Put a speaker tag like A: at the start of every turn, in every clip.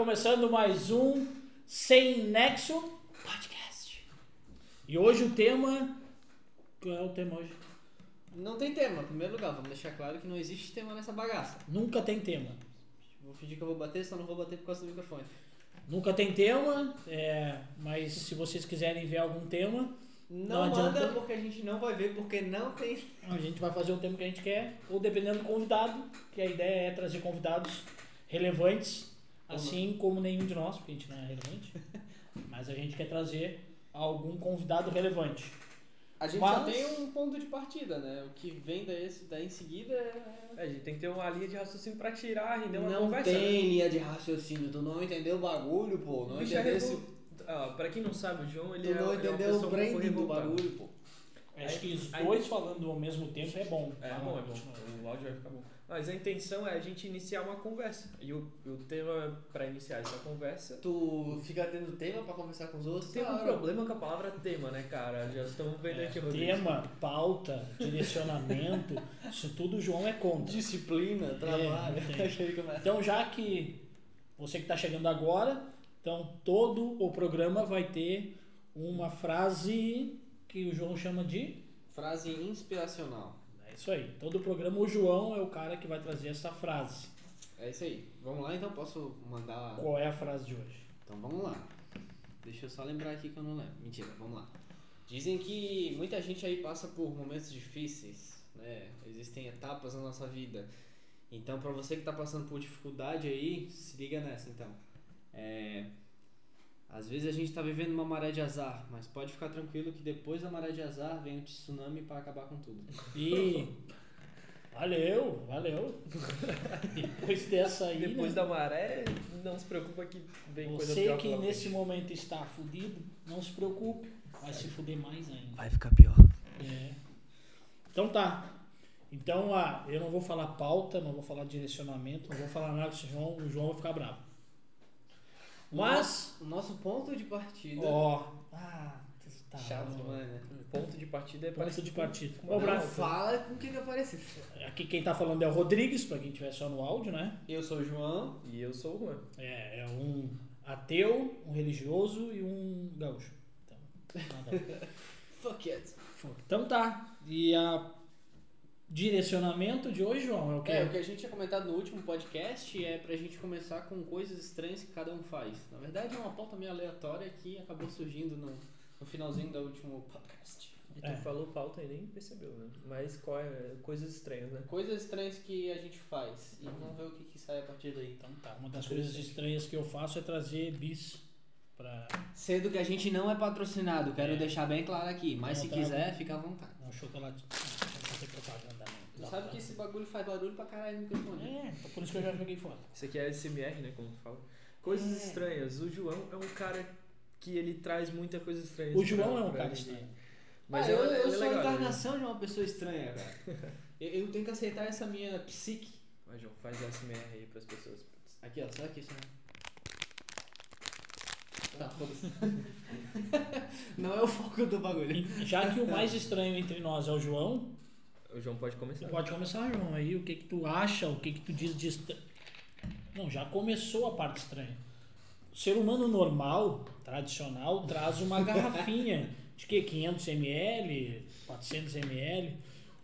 A: começando mais um Sem Nexo Podcast. E hoje o tema. Qual é o tema hoje?
B: Não tem tema, em primeiro lugar, vamos deixar claro que não existe tema nessa bagaça.
A: Nunca tem tema.
B: Vou fingir que eu vou bater, só não vou bater por causa do microfone.
A: Nunca tem tema, é, mas se vocês quiserem ver algum tema,
B: Não,
A: Não
B: manda porque a gente não vai ver, porque não tem.
A: a gente vai fazer o tema que a gente quer, ou dependendo do convidado, que a ideia é trazer convidados relevantes, assim como nenhum de nós, porque a gente não é relevante, mas a gente quer trazer algum convidado relevante.
B: A gente
A: Mas-
B: só tem um ponto de partida, né? O que vem daí, daí em seguida é.
C: É, a gente tem que ter uma linha de raciocínio pra tirar, render uma
B: Não
C: conversa.
B: tem
C: né?
B: linha de raciocínio, tu não entendeu o bagulho, pô. Não
C: bicho é
B: entendeu
C: revol-
B: esse.
C: Ah, pra quem não sabe, o João, ele
B: Tu
C: é,
B: não
C: é
B: entendeu
C: pessoa
B: o branding do bagulho, pô.
A: Acho que os
C: Aí-
A: dois falando ao mesmo tempo é bom.
C: É
A: Fala,
C: bom, é bom. O áudio vai ficar bom. Mas a intenção é a gente iniciar uma conversa. E o, o tema pra iniciar essa conversa...
B: Tu fica tendo tema pra conversar com os outros?
C: Tem um
B: Claro.
C: problema com a palavra tema, né, cara? Já estamos vendo
A: É,
C: aqui, Rodrigo.
A: tema, pauta, direcionamento, isso tudo o João é contra.
B: Disciplina, trabalho. Achei que começa.
A: Então, já que você que está chegando agora, então todo o programa vai ter uma frase que o João chama de.
B: Frase inspiracional.
A: Isso aí. Todo o programa, o João é o cara que vai trazer essa frase.
B: É isso aí. Vamos lá então, posso mandar.
A: Qual é a frase de hoje?
B: Então vamos lá. Deixa eu só lembrar aqui que eu não lembro. Mentira, vamos lá. Dizem que muita gente aí passa por momentos difíceis, né? Existem etapas na nossa vida. Então, pra você que tá passando por dificuldade aí, se liga nessa então. É, Às vezes a gente tá vivendo uma maré de azar, mas pode ficar tranquilo que depois da maré de azar vem o tsunami pra acabar com tudo.
A: E. Valeu, valeu. Depois dessa aí.
C: Depois
A: né?
C: da maré, não se preocupa que vem coisa
A: Você
C: pior
A: que
C: pela
A: nesse
C: frente.
A: momento está fudido, não se preocupe. Vai se fuder mais ainda.
B: Vai ficar pior.
A: É. Então tá. Então, ah, eu não vou falar pauta, não vou falar direcionamento, não vou falar nada com o João, o João vai ficar bravo. Mas,
B: O nosso ponto de partida.
A: ó. Ah, tá.
B: Chato demais, né?
C: Ponto de partida é
A: Ponto
C: parecido
A: de partida.
C: com
B: Não,
C: nota.
B: fala com quem que apareceu.
A: Aqui quem tá falando é o Rodrigues, pra quem estiver só no áudio, né?
B: Eu sou o João.
C: E eu sou o Juan.
A: É, é um ateu, um religioso e um gaúcho. Então, nada a ver.
B: Fuck it.
A: então tá. E a direcionamento de hoje, João, é o quê?
B: É, o que a gente tinha comentado no último podcast é pra gente começar com coisas estranhas que cada um faz. Na verdade é uma pauta meio aleatória que acabou surgindo no, no finalzinho do último podcast.
C: E tu
A: É.
C: falou pauta e nem percebeu, né? Mas qual é? Coisas estranhas, né?
B: Coisas estranhas que a gente faz. E vamos ver o que, que sai a partir daí.
A: Então tá. Uma das coisas estranhas que eu faço é trazer bis pra.
B: Sendo que a gente não é patrocinado, quero
A: É.
B: deixar bem claro aqui. Mas
A: Não,
B: se
A: tá.
B: quiser, fica à vontade.
A: Não, chocolate. Fazer propaganda,
B: Tu
A: não.
B: sabe que esse bagulho faz barulho pra caralho no microfone.
A: É, então por isso que eu já joguei fora.
C: Isso aqui é SMR, né? Como tu fala. Coisas
A: É.
C: estranhas. O João é um cara que ele traz muita coisa estranha.
A: O João é um
C: pra
A: cara estranho.
C: Mas
B: ah,
C: é,
B: eu,
C: ele
B: eu
C: é
B: sou
C: legal,
B: a
C: ele-
B: encarnação de uma pessoa estranha, cara. eu, eu tenho que aceitar essa minha psique.
C: Mas, João, faz SMR aí pras pessoas.
B: Aqui, ó, só aqui, só. Tá, foda-se. Não é o foco do bagulho.
A: Já que o mais estranho entre nós é o João,
C: O João pode começar.
A: Pode começar, João. Aí o que que tu acha, o que que tu diz de estranho? Não, já começou a parte estranha. O ser humano normal, tradicional, traz uma garrafinha de que 500 ml, 400 ml.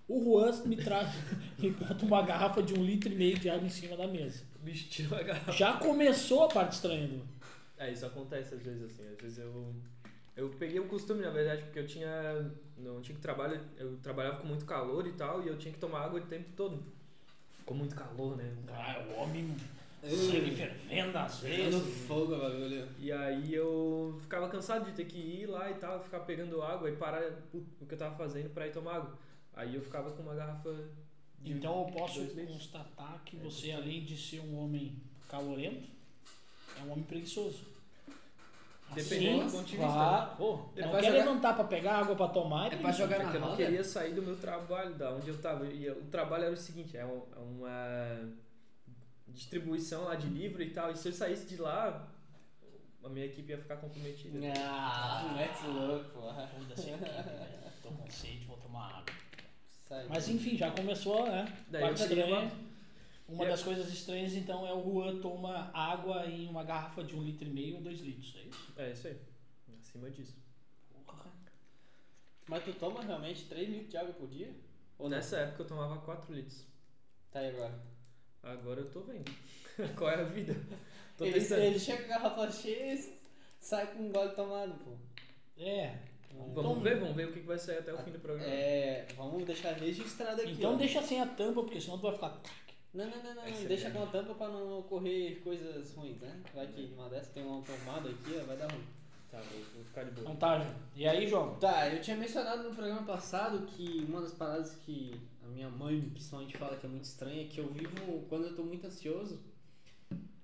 A: O Juan me traz, me bota uma garrafa de um litro e meio de água em cima da mesa.
C: Bicho tirou a garrafa.
A: Já começou a parte estranha do.
C: É, isso acontece às vezes assim. Às vezes eu. Eu peguei o costume, na verdade, porque eu tinha. No antigo trabalho, eu trabalhava com muito calor e tal, e eu tinha que tomar água o tempo todo. Com muito calor, né?
A: Ah, o homem sangue fervendo às vezes.
B: fogo, bagulho.
C: E aí eu ficava cansado de ter que ir lá e tal, ficar pegando água e parar o que eu tava fazendo pra ir tomar água. Aí eu ficava com uma garrafa de
A: Então eu posso constatar que você, além de ser um homem calorento, é um homem preguiçoso.
C: Dependendo
A: Assim,
C: do ponto de vista.
A: Claro. Pô,
B: É
A: não quer
B: jogar-
A: levantar pra pegar água pra tomar.
B: É pra jogar na
C: Porque eu não queria sair do meu trabalho, da onde eu tava. E o trabalho era o seguinte, é é uma distribuição lá de livro e tal. E se eu saísse de lá, a minha equipe ia ficar comprometida.
B: Ah, mete louco, porra.
A: Foda-se aqui, velho. Tô com sede, vou tomar água. Mas enfim, já começou, né?
C: Daí eu
A: Parte
C: queria
A: estranha.
C: uma-
A: Uma
C: E
A: das coisas estranhas, então, é o Juan toma água em uma garrafa de um litro e meio ou dois litros, é isso?
C: É isso aí. Acima disso.
A: Porra.
B: Mas tu toma realmente 3 litros de água por dia? Ou não?
C: Nessa época eu tomava 4 litros.
B: Tá aí agora.
C: Agora eu tô vendo. Qual é a vida? Tô
B: Ele,
C: pensando.
B: ele chega com a garrafa cheia e sai com um gole tomado, pô.
A: É.
C: Vamos
A: Então-
C: ver, vamos ver o que vai sair até o fim do programa.
B: É, vamos deixar registrado aqui.
A: Então
B: ó.
A: deixa sem a tampa, porque senão tu vai ficar.
B: Não, não, não, não,
C: Essa
B: deixa
C: a
B: com a tampa pra não ocorrer coisas ruins, né? Vai que numa dessas tem uma tomada aqui, ó, vai dar ruim.
C: Tá, vou, vou ficar de boa.
A: Então tá, João. E aí, João?
B: Tá, eu tinha mencionado no programa passado que uma das paradas que a minha mãe principalmente fala que é muito estranha é que eu vivo, quando eu tô muito ansioso,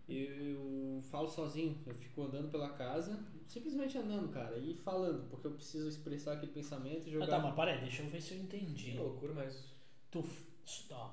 B: eu falo sozinho, eu fico andando pela casa, simplesmente andando, cara, e falando, porque eu preciso expressar aquele pensamento e
A: Ah,
B: jogar.
A: tá, mas peraí, deixa eu ver se eu entendi.
C: Que loucura, mas.
A: Tu, ó,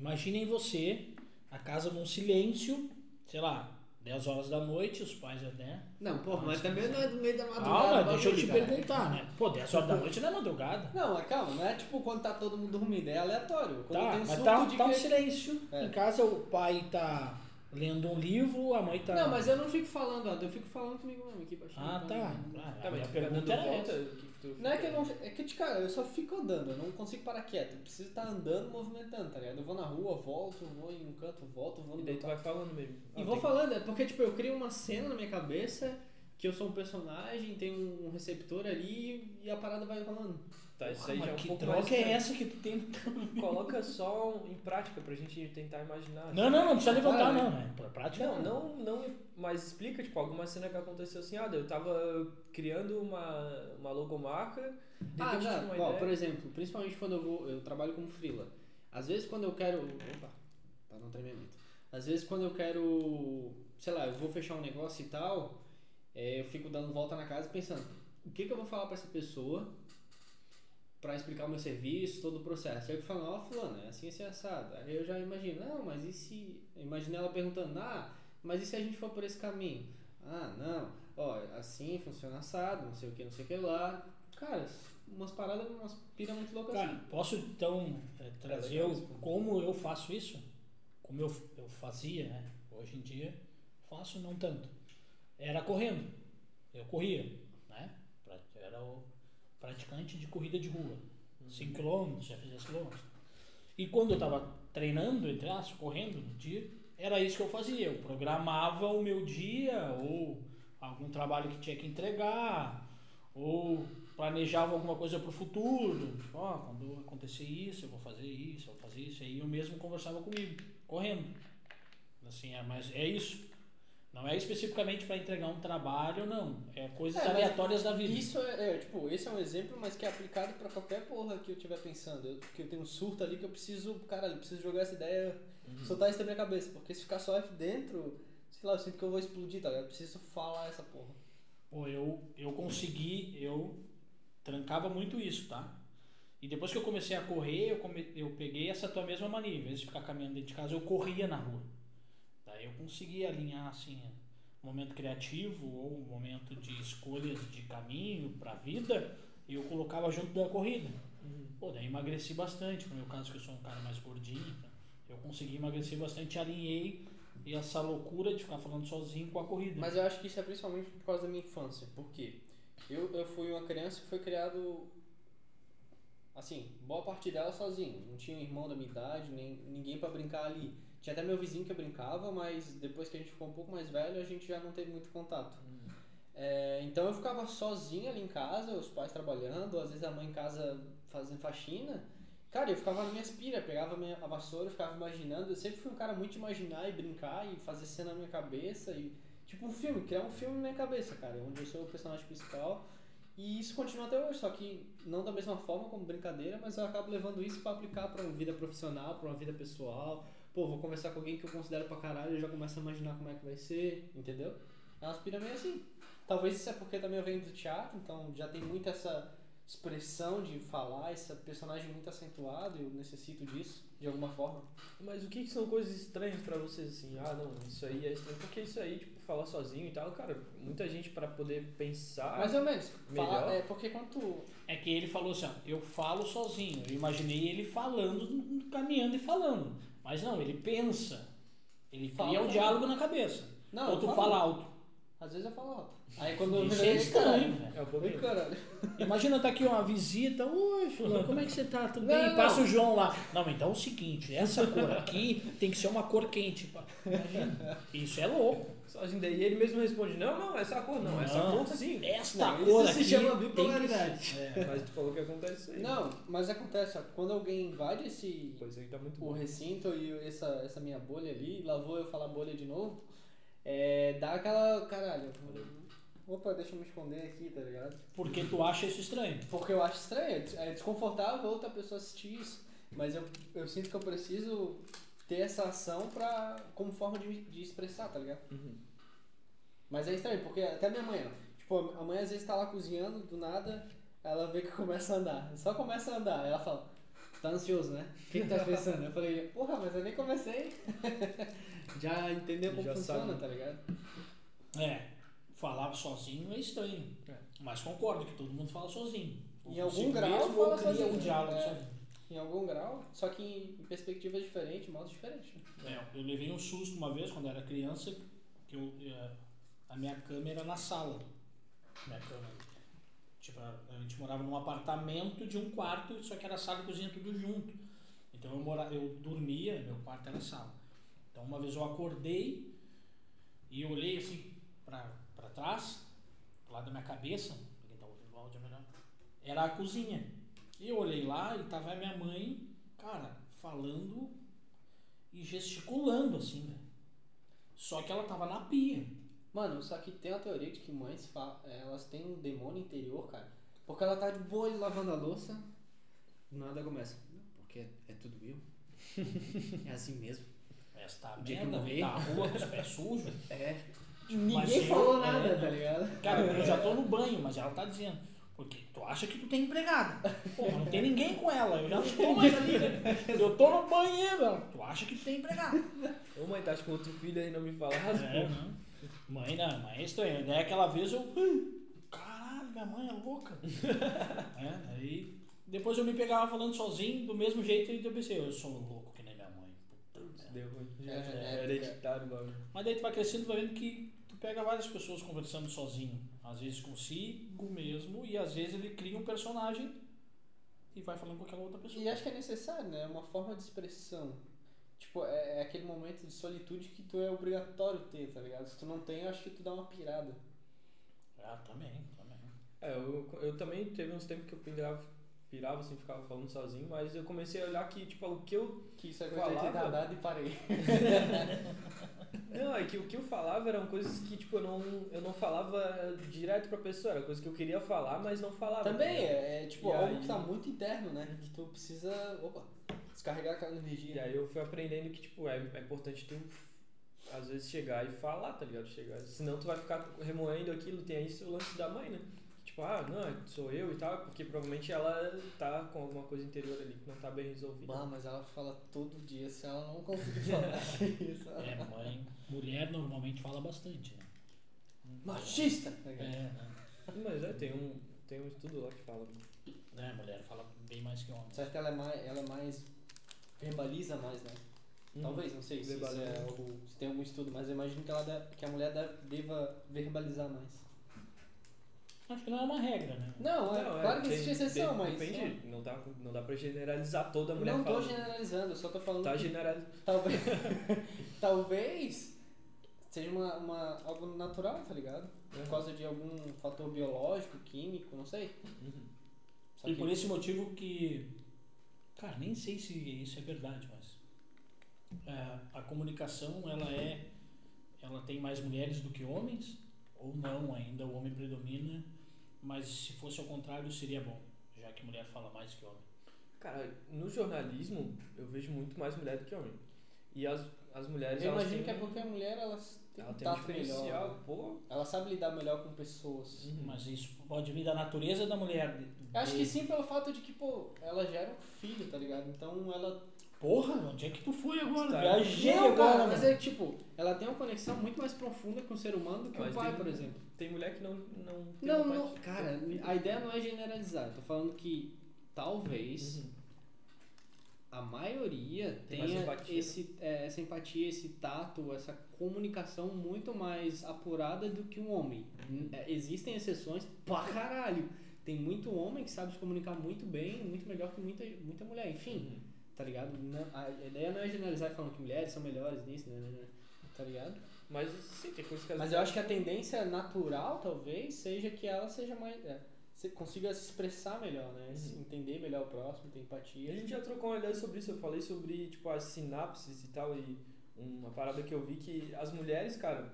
A: imaginem você, a casa num silêncio, sei lá, 10 horas da noite, os pais até.
B: Não, pô, mas também não é do meio da madrugada.
A: Calma, deixa eu te
B: cara.
A: perguntar, né? Pô, 10 horas da noite não é madrugada.
B: Não, mas calma, não é tipo quando tá todo mundo dormindo, é aleatório. Quando
A: Tá,
B: tem
A: mas tá, tá um silêncio.
B: É.
A: Em casa o pai tá lendo um livro, a mãe tá.
B: Não, mas eu não fico falando, ó, eu fico falando comigo mesmo aqui baixinho.
A: Ah, tá. Ah,
C: Tá,
A: a
C: mas fica
A: pergunta era
C: volta?
A: essa.
B: Não é que eu não. É que, de cara, eu só fico andando, eu não consigo parar quieto. Eu preciso estar andando, movimentando, tá ligado? Eu vou na rua, volto, vou em um canto, volto, vou no
C: E daí tu vai falando mesmo.
B: E
C: Ah,
B: vou
C: tem-
B: falando, é porque tipo, eu crio uma cena na minha cabeça que eu sou um personagem, tem um receptor ali e a parada vai rolando.
C: Tá, isso aí já é um
A: que
C: pouco
A: droga
C: mais.
A: é essa que tu tem?
C: Coloca só em prática pra gente tentar imaginar.
A: Não, não, não precisa levantar, não, né? Pra prática.
C: Não, não, não, mas explica, tipo, alguma cena que aconteceu assim, ah, eu tava criando uma, uma logomarca, de
B: Ah,
C: repente tive
B: não,
C: uma
B: ó,
C: ideia.
B: por exemplo, principalmente quando eu vou, eu trabalho como freela. Às vezes quando eu quero, opa, pra não tremer muito. Às vezes quando eu quero, sei lá, eu vou fechar um negócio e tal, é, eu fico dando volta na casa pensando, o que que eu vou falar pra essa pessoa pra explicar o meu serviço, todo o processo. Aí eu falo, ó, fulano, é assim, assim, assado. Aí eu já imagino, não, mas e se... Eu imaginei ela perguntando, ah, mas e se a gente for por esse caminho? Ah, não, ó, assim funciona assado, não sei o que, não sei o que lá. Cara, umas paradas, umas pira muito loucas
A: Cara,
B: assim.
A: posso então é, trazer
B: legal
A: o-
B: isso.
A: como eu faço isso? Como eu, eu fazia, né? Hoje em dia faço não tanto. Era correndo. Eu corria, né? Era o praticante de corrida de rua. 5 km, já fiz 10 km. E quando eu tava treinando, entre aspas, correndo no dia, era isso que eu fazia. Eu programava o meu dia, ou algum trabalho que tinha que entregar, ou planejava alguma coisa para o futuro. Tipo, ó, quando acontecer isso, eu vou fazer isso, eu vou fazer isso. Aí eu mesmo conversava comigo, correndo. Assim, é, mas é isso. Não é especificamente para entregar um trabalho, não. É coisas
B: É,
A: aleatórias da vida.
B: Isso é, é, tipo, esse é um exemplo, mas que é aplicado pra qualquer porra que eu estiver pensando. Eu, que eu tenho um surto ali que eu preciso, caralho, eu preciso jogar essa ideia, soltar isso da minha cabeça. Porque se ficar só aqui dentro, sei lá, eu sinto que eu vou explodir, tá ligado? Eu preciso falar essa porra.
A: Pô, eu, eu consegui, eu trancava muito isso, tá? E depois que eu comecei a correr, eu, come, eu peguei essa tua mesma mania. Em vez de ficar caminhando dentro de casa, eu corria na rua. Daí eu consegui alinhar, assim, um momento criativo ou um momento de escolhas de caminho pra vida e eu colocava junto da corrida. Pô, daí emagreci bastante. No meu caso, que eu sou um cara mais gordinho, tá? eu consegui emagrecer bastante, alinhei e essa loucura de ficar falando sozinho com a corrida.
B: Mas eu acho que isso é principalmente por causa da minha infância. Por quê? Eu, eu fui uma criança que foi criado, assim, boa parte dela sozinho. Não tinha um irmão da minha idade, nem ninguém pra brincar ali. Tinha até meu vizinho que eu brincava, mas depois que a gente ficou um pouco mais velho, a gente já não teve muito contato. É, então eu ficava sozinho ali em casa, os pais trabalhando, às vezes a mãe em casa fazendo faxina. Cara, eu ficava na minha aspira, pegava a, minha, a vassoura, ficava imaginando. Eu sempre fui um cara muito de imaginar e brincar e fazer cena na minha cabeça. E, tipo um filme, criar um filme na minha cabeça, cara, onde eu sou o personagem principal. E isso continua até hoje, só que não da mesma forma como brincadeira, mas eu acabo levando isso pra aplicar pra uma vida profissional, pra uma vida pessoal. Pô, vou conversar com alguém que eu considero pra caralho, eu já começo a imaginar como é que vai ser, entendeu? É uma aspira meio assim. Talvez isso é porque também eu venho do teatro, então já tem muito essa expressão de falar, esse personagem muito acentuado, eu necessito disso, de alguma forma.
C: Mas o que, que são coisas estranhas pra vocês, assim? Ah, não, isso aí é estranho. Porque isso aí, tipo, falar sozinho e tal, cara, muita gente pra poder pensar.
B: Mais ou menos. Fala,
C: melhor.
B: é porque quando tu.
A: É que ele falou assim, ó, eu falo sozinho. Eu imaginei ele falando, caminhando e falando. Mas não, ele pensa. Ele
B: Fala,
A: cria o
B: fala.
A: diálogo na cabeça.
B: Não,
A: Ou tu fala alto.
B: Às vezes eu falo alto. Aí quando eu
A: Isso é estranho, velho.
C: É um pouquinho.
B: caralho.
A: Imagina tá aqui uma visita, oi fulano, como é que você tá? Tudo
B: Não,
A: bem?
B: não.
A: Passa o João lá. Não, mas então é o seguinte, essa cor aqui tem que ser uma cor quente. Imagina. Isso é louco.
C: Sozinho daí ele mesmo responde, não, não, essa cor não, essa
A: Não.
C: cor sim.
A: Esta
B: Não,
A: cor
B: isso se
A: aqui
B: chama
A: tem que
B: bipolaridade.
A: é.
C: Mas tu falou que acontece isso aí.
B: Não, mas acontece, ó, quando alguém invade esse
C: Pois aí tá muito
B: o
C: bom.
B: recinto e essa, essa minha bolha ali, lá vou eu falar bolha de novo, é, dá aquela. Caralho. Opa, deixa eu me esconder aqui, tá ligado?
A: Porque tu acha isso estranho.
B: Porque eu acho estranho, é é desconfortável outra pessoa assistir isso. Mas eu, eu sinto que eu preciso ter essa ação pra, como forma de, de expressar, tá ligado?
C: Uhum.
B: Mas é estranho, porque até minha mãe, ó, tipo, a mãe às vezes tá lá cozinhando, do nada, ela vê que começa a andar. Só começa a andar. Ela fala, tá ansioso, né? O que, que tá pensando? Eu falei, porra, mas eu nem comecei. Já entendeu como
C: Já
B: funciona,
C: sabe.
B: tá ligado?
A: É, falar sozinho é estranho.
C: É.
A: Mas concordo que todo mundo fala sozinho.
B: Em algum grau
A: mesmo,
B: fala
A: ou cria
B: sozinho,
A: um diálogo
B: é.
A: sozinho.
B: Em algum grau, só que em perspectivas diferentes, modos diferentes.
A: É, eu levei um susto uma vez quando era criança, que eu, eh, a minha câmera na sala. Minha. Tipo, a gente morava num apartamento de um quarto, só que era sala e cozinha tudo junto. Então eu, mora, eu dormia, meu quarto era sala. Então uma vez eu acordei e olhei assim pra trás, pro lado da minha cabeça, quem tá ouvindo o áudio é melhor, era a cozinha. E eu olhei lá e tava a minha mãe, cara, falando e gesticulando assim, velho. Só que ela tava na pia.
B: Mano, só que tem a teoria de que mães fa- elas têm um demônio interior, cara. Porque ela tá de boa lavando a louça, nada começa. Porque é, é tudo eu. é assim mesmo.
A: Esta
B: O dia que
A: merda
B: eu
A: vem
B: morrer.
A: da rua com os pés sujos.
B: É.
A: Mas
B: Ninguém
A: eu-
B: falou
A: é,
B: nada,
A: né?
B: tá ligado?
A: Cara, eu já tô no banho, mas ela tá dizendo. Porque tu acha que tu tem empregada. Pô, não tem ninguém com ela. Eu já não tô mais ali. né? Eu tô no banheiro. Ela, tu acha que tu tem empregada.
C: Ô mãe, tá com outro filho aí não me fala,
A: É, não. Mãe, não, mãe é estranha. Daí aquela vez eu. "Hum, Caralho, minha mãe é louca. é, aí depois eu me pegava falando sozinho, do mesmo jeito, e eu pensei, eu sou louco que nem minha mãe. Puta.
C: Deu ruim. Já
B: É,
C: é, hereditário.
A: Mas daí tu vai crescendo, tu vai vendo que tu pega várias pessoas conversando sozinho. Às vezes consigo mesmo, e às vezes ele cria um personagem e vai falando com aquela outra pessoa.
B: E acho que é necessário, né? É uma forma de expressão. Tipo, é, é aquele momento de solitude que tu é obrigatório ter, tá ligado? Se tu não tem, eu acho que tu dá uma pirada.
A: Ah, também, também.
C: É, eu, eu também teve uns tempos que eu pirava, pirava assim, ficava falando sozinho, mas eu comecei a olhar que, tipo, o que eu.
B: Que isso é coisa de
C: Falava.
B: retardado e parei.
C: Não, é que o que eu falava eram coisas que, tipo, eu não, eu não falava direto pra pessoa, era coisa que eu queria falar, mas não falava.
B: Também
C: ligado?
B: é, tipo
C: E
B: algo
C: aí-
B: que tá muito interno, né? Que tu precisa, opa, descarregar aquela energia.
C: E aí eu fui aprendendo que, tipo, é, é importante tu, às vezes, chegar e falar, tá ligado? Chegar, senão tu vai ficar remoendo aquilo, tem isso o lance da mãe, né? Tipo, ah, não, sou eu e tal, porque provavelmente ela tá com alguma coisa interior ali que não tá bem resolvida.
B: Bah, mas ela fala todo dia, se ela não conseguir falar isso.
A: É, mãe. Mulher normalmente fala bastante, né?
B: Machista!
A: É, né?
C: Mas é, tem um, tem um estudo lá que fala.
A: É, mulher fala bem mais que homem.
B: Certo, ela é mais, ela é mais verbaliza mais, né?
C: Uhum.
B: Talvez, não sei se, é algo, se tem algum estudo, mas eu imagino que, ela deve- que a mulher deve- deva verbalizar mais.
A: Acho que não é uma regra, né?
B: Não, é,
C: Não, é,
B: claro que existe exceção, mas.
C: Depende, não dá, não dá pra generalizar toda
B: ó,
C: mulher
B: não tô
C: falando.
B: generalizando, eu só tô falando
C: Tá generalizando.
B: talvez, talvez seja uma, uma, algo natural, tá ligado? Por causa de algum fator biológico, químico, não sei. Só
A: E por esse motivo que. Cara, nem sei se isso é verdade, mas. é, a comunicação, ela é. Ela tem mais mulheres do que homens? Ou não, ainda o homem predomina, mas se fosse ao contrário seria bom, já que mulher fala mais que homem.
C: Cara, no jornalismo eu vejo muito mais mulher do que homem. E as, as mulheres
B: Eu imagino
C: têm,
B: que é porque a mulher elas têm
C: ela
B: um
C: tem um
B: tato melhor.
C: diferencial,
B: né?
C: pô.
B: Ela sabe lidar melhor com pessoas.
C: Uhum.
A: Mas isso pode vir da natureza da mulher. de-
B: acho que sim pelo fato de que, pô, ela gera um filho, tá ligado? Então ela.
A: Porra, onde é que tu foi agora?
C: Tá.
A: Viajei
B: Não,
A: agora,
B: cara, mas é tipo, ela tem uma conexão muito mais profunda com o ser humano do que
C: Mas
B: o pai,
C: tem-
B: por exemplo.
C: Tem mulher que não não tem
B: Não, não, cara, a ideia não é generalizar. Eu tô falando que talvez
C: Uhum.
B: a maioria
C: Tem
B: tenha
C: empatia,
B: esse, é, essa empatia, esse tato, essa comunicação muito mais apurada do que um homem. É, Existem exceções pra caralho. Tem muito homem que sabe se comunicar muito bem, muito melhor que muita, muita mulher. Enfim, tá ligado? Não- a ideia não é generalizar falando que mulheres são melhores nisso, né? né, né, Tá ligado?
C: Mas sim, tem coisas que as
B: Mas eu acho que a tendência natural, talvez, seja que ela seja mais. É, consiga se expressar melhor, né?
C: Uhum.
B: entender melhor o próximo, ter empatia.
C: a gente já trocou uma ideia sobre isso, eu falei sobre, tipo, as sinapses e tal, e uma parada que eu vi que as mulheres, cara,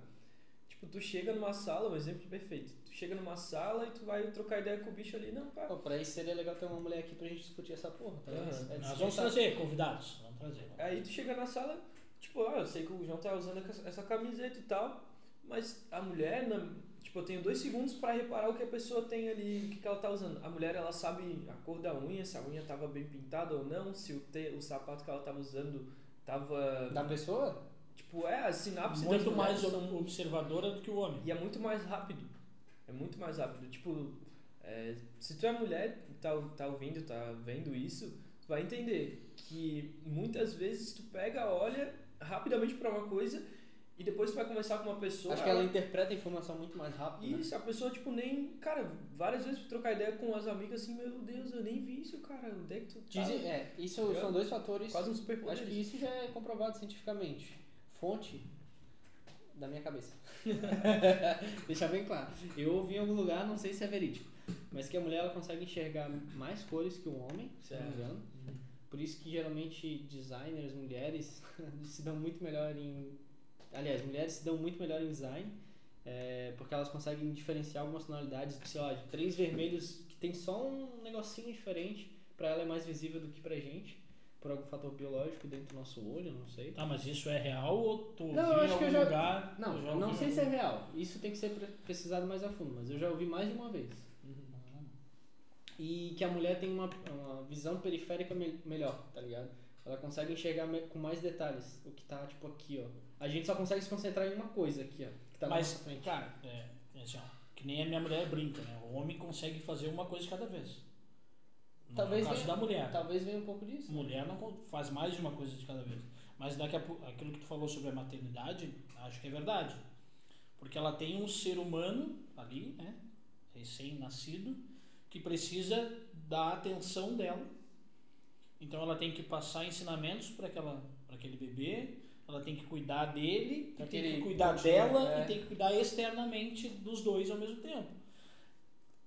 C: tipo, tu chega numa sala, um exemplo perfeito, chega numa sala e tu vai trocar ideia com o bicho ali, não, pá,
B: Pô, pra isso seria legal ter uma mulher aqui pra gente discutir essa porra, tá?
C: Aham.
B: É
A: Nós vamos trazer convidados. Vamos trazer.
C: Aí tu chega na sala, tipo, ah, eu sei que o João tá usando essa- camiseta e tal, mas a mulher, na- tipo, eu tenho dois segundos pra reparar o que a pessoa tem ali, o que, que ela tá usando. A mulher, ela sabe a cor da unha, se a unha tava bem pintada ou não, se o, te, o sapato que ela tava usando tava...
B: Da pessoa?
C: Tipo, é, a sinapse
A: Muito mais
C: são-
A: observadora do que o homem.
C: E é muito mais rápido. É muito mais rápido. Tipo, é, se tu é mulher e tá, tá ouvindo, tá vendo isso, tu vai entender que muitas vezes tu pega, olha rapidamente pra uma coisa e depois tu vai conversar com uma pessoa.
B: Acho que ela interpreta a informação muito mais rápido. né?
C: Isso, a pessoa, tipo, nem. Cara, várias vezes tu trocar ideia com as amigas assim, meu Deus, eu nem vi isso, cara. Onde é que tu tá?
B: Dizem, é, isso são dois fatores.
C: Quase um super
B: Acho que isso já é comprovado cientificamente. Fonte da minha cabeça. Deixar bem claro. Eu ouvi em algum lugar, não sei se é verídico, mas que a mulher ela consegue enxergar mais cores que o homem, se não me
C: Certo.
B: engano. Por isso que geralmente designers, mulheres, se dão muito melhor em. Aliás, mulheres se dão muito melhor em design, é, porque elas conseguem diferenciar algumas tonalidades, sei lá, de três vermelhos que tem só um negocinho diferente, pra ela é mais visível do que pra gente, por algum fator biológico dentro do nosso olho, não sei.
A: Tá, mas isso é real ou tu
B: Não,
A: viu
B: acho que eu já-
A: lugar?
B: Não,
A: eu já
B: não sei se é real. Isso tem que ser pre- precisado mais a fundo, mas eu já ouvi mais de uma vez. E que a mulher tem uma, uma visão periférica me- melhor, tá ligado? Ela consegue enxergar com mais detalhes o que tá, tipo, aqui, ó. A gente só consegue se concentrar em uma coisa aqui, ó. Que tá na
A: Mas,
B: nossa frente.
A: cara, é, é assim, ó, que nem a minha mulher brinca, né? O homem consegue fazer uma coisa cada vez. Não
B: Talvez
A: é caso
B: venha-
A: da mulher.
B: Talvez venha um pouco disso.
A: Mulher não faz mais de uma coisa de cada vez. Mas daqui a aquilo que tu falou sobre a maternidade, acho que é verdade. Porque ela tem um ser humano ali, né? Recém-nascido, que precisa da atenção dela. Então ela tem que passar ensinamentos para aquele bebê, ela tem que cuidar dele, e tem que cuidar dela
B: é.
A: e tem que cuidar externamente dos dois ao mesmo tempo.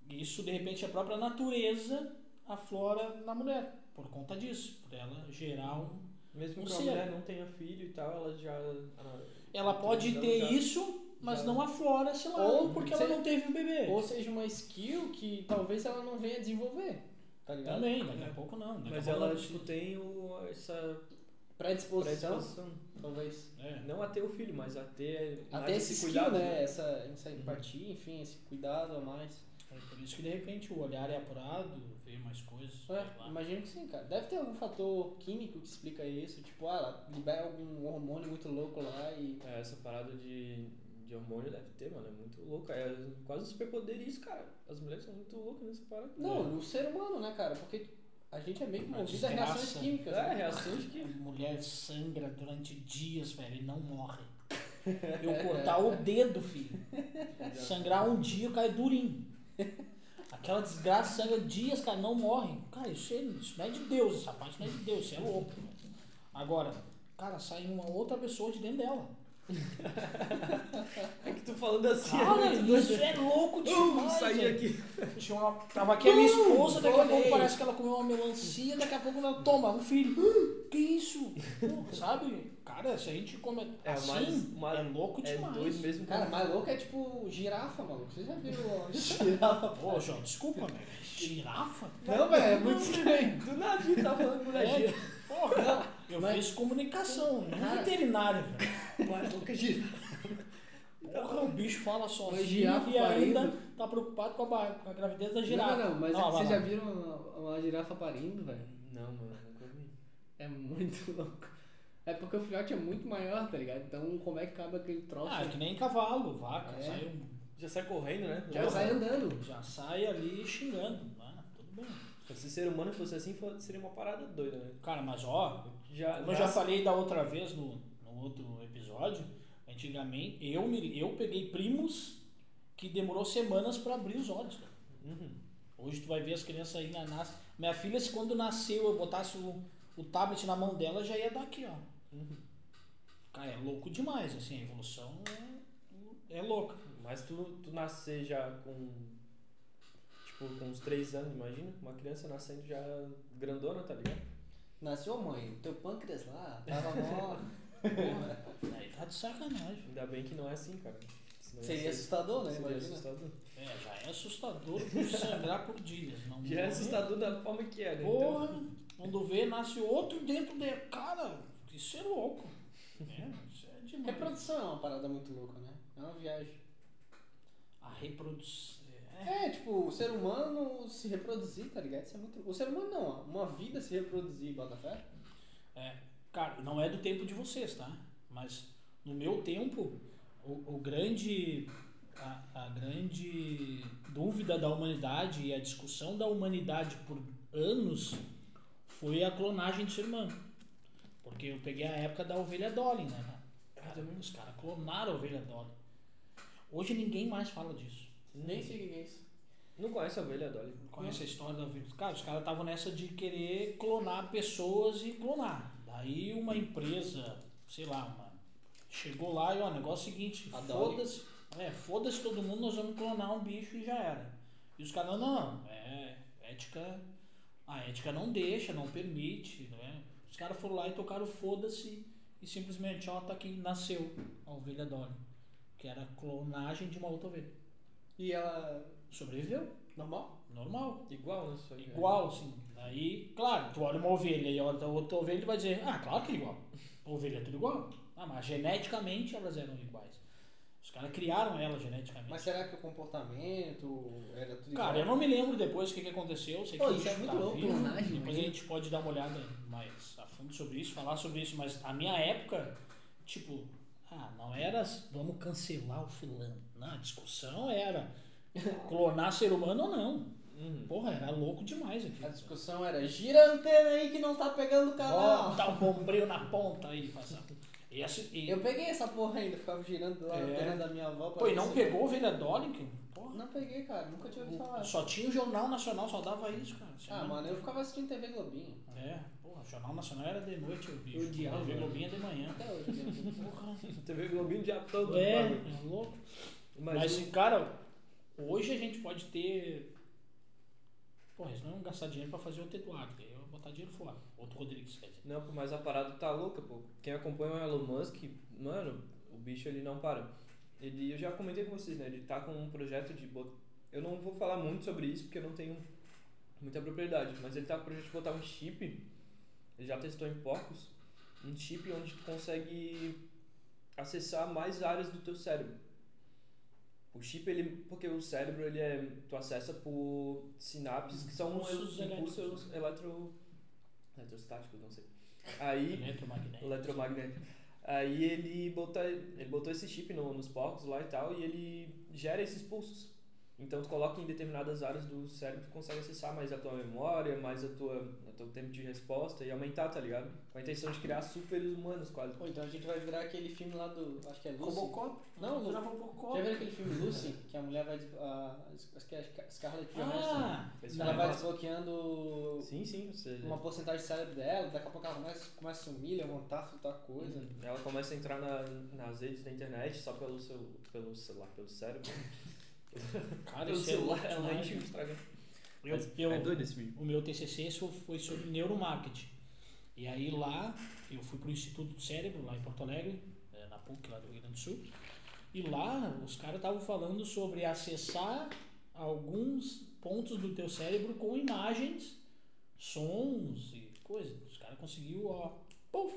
A: Isso de repente é a própria natureza aflora na mulher por conta disso, por ela gerar um
C: Mesmo
A: Um
C: que a
A: ser.
C: mulher não tenha filho e tal, ela já. ela-
A: ela pode ter
C: já-
A: isso, mas
C: já-
A: não aflora esse lado,
B: Ou
A: porque
B: se-
A: ela não teve um bebê.
B: Ou seja, uma skill que talvez ela não venha desenvolver. Tá ligado?
A: Também, daqui a
C: É.
A: pouco não. Daqui
C: Mas
A: a pouco
C: ela,
A: não
C: tipo, tem o, essa
B: Predisposição,
C: predisposição.
B: talvez.
A: É.
C: Não a ter o filho, mas a ter.
B: Até
C: mais
B: esse skill,
C: cuidado,
B: né? Essa, essa
C: Uhum.
B: empatia, enfim, esse cuidado a mais.
A: É por isso que de repente o olhar é apurado, vê mais coisas.
B: É, imagino que sim, cara. Deve ter algum fator químico que explica isso. Tipo, ah, ela libera algum hormônio muito louco lá e.
C: É, essa parada de, de hormônio deve ter, mano. É muito louco. É quase um superpoder isso, cara. As mulheres são muito loucas nessa parada.
B: Não, no ser humano, né, cara? Porque a gente é meio que movido a reações químicas.
C: É,
B: né?
C: reações
A: A
C: que.
A: mulher sangra durante dias, velho, e não morre. Eu cortar o dedo, filho. Sangrar um dia, eu caio durinho. Aquela desgraça sangra dias, cara, não morre. Cara, isso, é, isso não é de Deus, essa parte não é de Deus, isso é louco. Agora, cara, sai uma outra pessoa de dentro dela.
C: É que tu falando assim.
A: Cara,
C: é muito
A: isso é louco demais.
C: sair
A: velho.
C: aqui.
A: Tinha uma, tava aqui a minha esposa, daqui a pouco parece que ela comeu uma melancia, daqui a pouco ela toma um filho. Que isso? Pô, sabe? Cara, se a gente come
C: É,
A: assim,
C: mais- mais-
A: é louco
C: É
A: demais.
C: doido mesmo.
B: Cara, mais louco é tipo girafa, maluco. Vocês já viram a girafa?
A: Pô, João, desculpa, velho. Girafa?
B: Não, velho, é muito estranho.
C: Do nada a gente tá falando mulher
A: É,
C: gira.
A: Porra, eu
B: Mas-
A: fiz comunicação, não
B: Cara-
A: veterinário, velho.
C: Mais louca gira.
A: Porra, o bicho fala sozinho
B: girafa
A: e ainda
B: parindo.
A: tá preocupado com a, com a gravidez da girafa.
B: Não, não, mas
A: Ó, vai
B: vocês já viram uma, uma girafa parindo, velho?
C: Não, mano, nunca vi.
B: É muito louco. É porque o filhote é muito maior, tá ligado? Então como é que cabe aquele troço?
A: Ah, é que nem cavalo, vaca,
B: É.
A: sai um
C: Já sai correndo, né?
B: Já sai andando.
A: Já sai ali xingando. Ah, tudo bem.
C: Se ser humano fosse assim, seria uma parada doida, né?
A: Cara, mas ó,
C: Já,
A: como eu já falei da outra vez no, no outro episódio, antigamente eu, me, eu peguei primos que demorou semanas pra abrir os olhos, cara.
C: Uhum.
A: Hoje tu vai ver as crianças aí na nasce. Minha filha, se quando nasceu eu botasse o, o tablet na mão dela, já ia dar aqui, ó.
C: Uhum.
A: Cara, é louco demais, assim, a evolução é, é louca.
C: Mas tu, tu nascer já com. Tipo, com uns 3 anos, imagina? Uma criança nascendo já grandona, tá ligado?
B: Nasceu mãe, teu pâncreas lá tava mó. Porra,
A: Aí tá de sacanagem.
C: Ainda bem que não é assim, cara. Senão ia
B: Seria
C: ser-
B: assustador, né?
C: Seria
B: Imagina.
C: assustador.
A: É, já é assustador por sangrar por dias. Não
C: Já é
A: morre.
C: assustador da forma que é, né?
A: Porra, quando vê, nasce outro dentro de. Cara, isso é louco. É, isso é demais.
B: Reprodução é uma parada muito louca, né? É uma viagem.
A: A reprodução. É.
B: Tipo, o ser humano se reproduzir, tá ligado? Isso é muito. O ser humano não, uma vida se reproduzir, bota fé.
A: É, cara, não é do tempo de vocês, tá? Mas no meu tempo, o, o grande. A, a grande dúvida da humanidade e a discussão da humanidade por anos foi a clonagem do ser humano. Porque eu peguei a época da ovelha Dolly, né? Cara, os caras clonaram a ovelha Dolly. Hoje ninguém mais fala disso.
B: Nem sei o que é isso.
C: Não conhece a ovelha Dolly?
A: Conhece a história da ovelha? Cara, os caras estavam nessa de querer clonar pessoas e clonar. Daí uma empresa, sei lá, uma, chegou lá e ó, o negócio é o seguinte, foda-se, é, foda-se todo mundo, nós vamos clonar um bicho e já era. E os caras, não, não, é ética, a ética não deixa, não permite, né? Os caras foram lá e tocaram foda-se e simplesmente, ó, tá aqui, nasceu a ovelha Dolly, que era a clonagem de uma outra ovelha.
B: E ela.
A: Sobreviveu,
B: Normal?
A: normal.
C: Igual, né?
A: Igual, assim. Aí, claro, tu olha uma ovelha e olha outra ovelha e vai dizer, ah, claro que é igual. Ovelha é tudo igual. Ah, mas geneticamente elas eram iguais. Os caras criaram ela geneticamente.
B: Mas será que o comportamento era tudo
A: Cara, eu
B: igual?
A: não me lembro depois o que, que aconteceu. Sei que
B: Pô, isso é muito
A: tá
B: louco, clonagem,
A: Depois a gente pode dar uma olhada mais a fundo sobre isso, falar sobre isso. Mas a minha época, tipo, ah, não era vamos cancelar o fulano. Não, a discussão era clonar ser humano ou não.
C: Uhum.
A: Porra, era louco demais aqui.
B: A discussão era gira a antena aí que não tá pegando o canal.
A: Bota um bombril na ponta aí, faça. E e,
B: Eu peguei essa porra ainda, ficava girando lá a
A: É.
B: antena da minha avó pra
A: pô, e não pegou ovelha Dolly? que- Porra.
B: Não peguei, cara, nunca tinha ouvido falar.
A: Só tinha o Jornal Nacional, só dava isso, cara.
B: Ah, mano, eu ficava assistindo TV Globinho.
A: É, porra, o Jornal Nacional era de noite, o bicho.
B: Eu odiava,
A: TV? Globinho é de manhã.
B: Até hoje. né?
A: Porra.
C: TV Globinho já todo.
A: É, é louco.
C: Mas,
A: Mas, cara, hoje a gente pode ter. Porra, eles não iam gastar dinheiro pra fazer outro Eduardo, daí eu vou botar dinheiro fora. Outro Rodrigues, quer dizer.
C: Não, pô, mas a parada tá louca, pô. Quem acompanha o Elon Musk, mano, o bicho ele não para. Ele, eu já comentei com vocês, né? Ele tá com um projeto de bot... Eu não vou falar muito sobre isso porque eu não tenho muita propriedade, mas ele tá com o projeto de botar um chip, ele já testou em porcos, um chip onde tu consegue acessar mais áreas do teu cérebro. O chip, ele, porque o cérebro, ele é, tu acessa por sinapses que são
A: Impulsos
C: impulsos eletro, eletrostáticos, não sei. Aí,
A: Eletromagnético.
C: eletromagnético. Aí ele botou, ele botou esse chip no- nos porcos lá e tal, e ele gera esses pulsos. Então tu coloca em determinadas áreas do cérebro, tu consegue acessar mais a tua memória, mais a tua, o teu tempo de resposta e aumentar, tá ligado? Com a intenção de criar super humanos quase.
B: Pô, então a gente vai virar aquele filme lá do. Acho que é Lucy.
A: Robocop?
B: Não,
A: Robocop.
B: Já viram aquele filme Lucy? Que a mulher vai. Acho que é a Scarlett Johansson.
A: Ah,
B: ela
C: é
B: vai
C: massa.
B: desbloqueando
C: Sim, sim, você...
B: uma porcentagem do cérebro dela, daqui a pouco ela começa, começa a sumir, levantar, outra coisa.
C: Ela começa a entrar na, nas redes da internet só pelo seu, pelo celular, pelo cérebro.
A: cara, isso é
C: celular, enche o
A: né?
C: Instagram.
A: Eu,
C: Mas
A: eu,
C: é doido esse filme.
A: o meu TCC foi sobre neuromarketing. E aí lá, eu fui pro Instituto do Cérebro, lá em Porto Alegre, eh, na PUC, lá do Rio Grande do Sul. E lá, os caras estavam falando sobre acessar alguns pontos do teu cérebro com imagens, sons e coisas. Os caras conseguiu, ó, puf,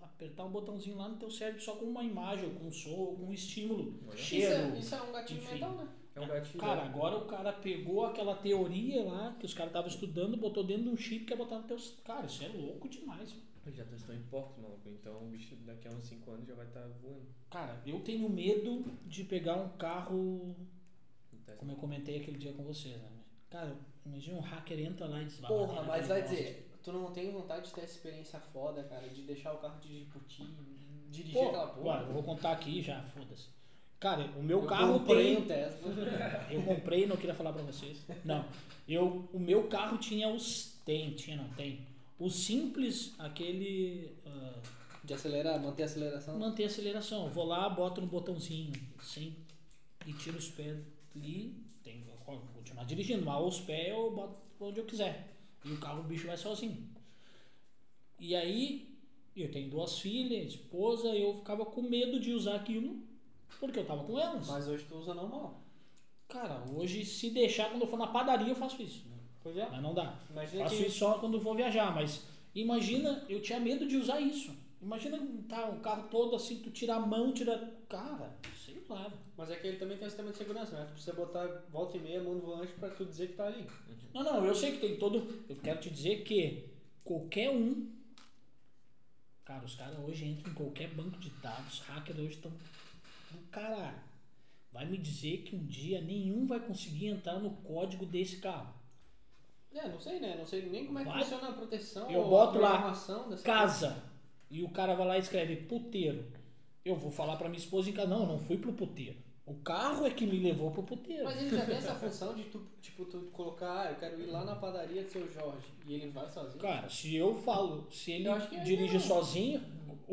A: apertar um botãozinho lá no teu cérebro só com uma imagem, ou com um som, ou com um estímulo.
C: Olha.
B: Isso
A: Cheiro.
B: é, isso é um gatilho
A: enfim.
B: mental, né?
C: É um gatilho.
A: Cara, agora o cara pegou aquela teoria lá que os caras estavam estudando, botou dentro de um chip que é botar no teu. Cara, isso é louco demais.
C: Ele já testou em porcos, maluco. Então o bicho daqui a uns 5 anos já vai estar voando.
A: Cara, eu tenho medo de pegar um carro,
C: teste.
A: como eu comentei aquele dia com vocês, né? Cara, Imagina um hacker entra lá e diz,
B: Porra,
A: "Ah,
B: mas vai
A: bosta".
B: dizer, tu não tem vontade de ter essa experiência foda, cara, de deixar o carro dirigir por ti, dirigir
A: Pô,
B: aquela porra.
A: eu vou contar aqui já, foda-se. Cara, o meu
B: Eu
A: carro
B: comprei
A: tem.
B: um Tesla.
A: Eu comprei, não queria falar pra vocês. Não. Eu, o meu carro tinha os. Tem, tinha, não tem. O simples, aquele. ah,
B: De acelerar, manter a aceleração.
A: manter a aceleração. Eu vou lá, boto no botãozinho, sem. E tiro os pés ali. Tem, vou continuar dirigindo, mas os pés eu boto onde eu quiser. E o carro, o bicho vai sozinho. E aí, eu tenho duas filhas, esposa, eu ficava com medo de usar aquilo, porque eu tava com elas.
B: Mas hoje tu usa normal.
A: Cara, hoje se deixar quando eu for na padaria eu faço isso.
B: Pois é.
A: Mas não dá.
B: Imagina
A: faço
B: que...
A: isso só quando vou viajar, mas imagina, eu tinha medo de usar isso. Imagina tá o carro todo assim, tu tira a mão, tira. Cara, sei lá.
B: Mas é que ele também tem um sistema de segurança, né? Tu precisa botar volta e meia mão no volante pra tu dizer que tá ali.
A: Não, não, eu sei que tem todo. Eu quero te dizer que qualquer um. Cara, os caras hoje entram em qualquer banco de dados, hackers hoje estão do caralho. Vai me dizer que um dia nenhum vai conseguir entrar no código desse carro.
B: É, não sei, né? Não sei nem como é que
A: Vai.
B: funciona a proteção
A: Eu boto lá, casa. E o cara vai lá e escreve puteiro. Eu vou falar pra minha esposa em casa, não, eu não fui pro puteiro. O carro é que me levou pro puteiro.
B: Mas ele já tem essa função de tu, tipo, tu colocar, ah, eu quero ir lá na padaria do seu Jorge. E ele vai sozinho.
A: Cara, se eu falo, se ele
B: é
A: dirige sozinho,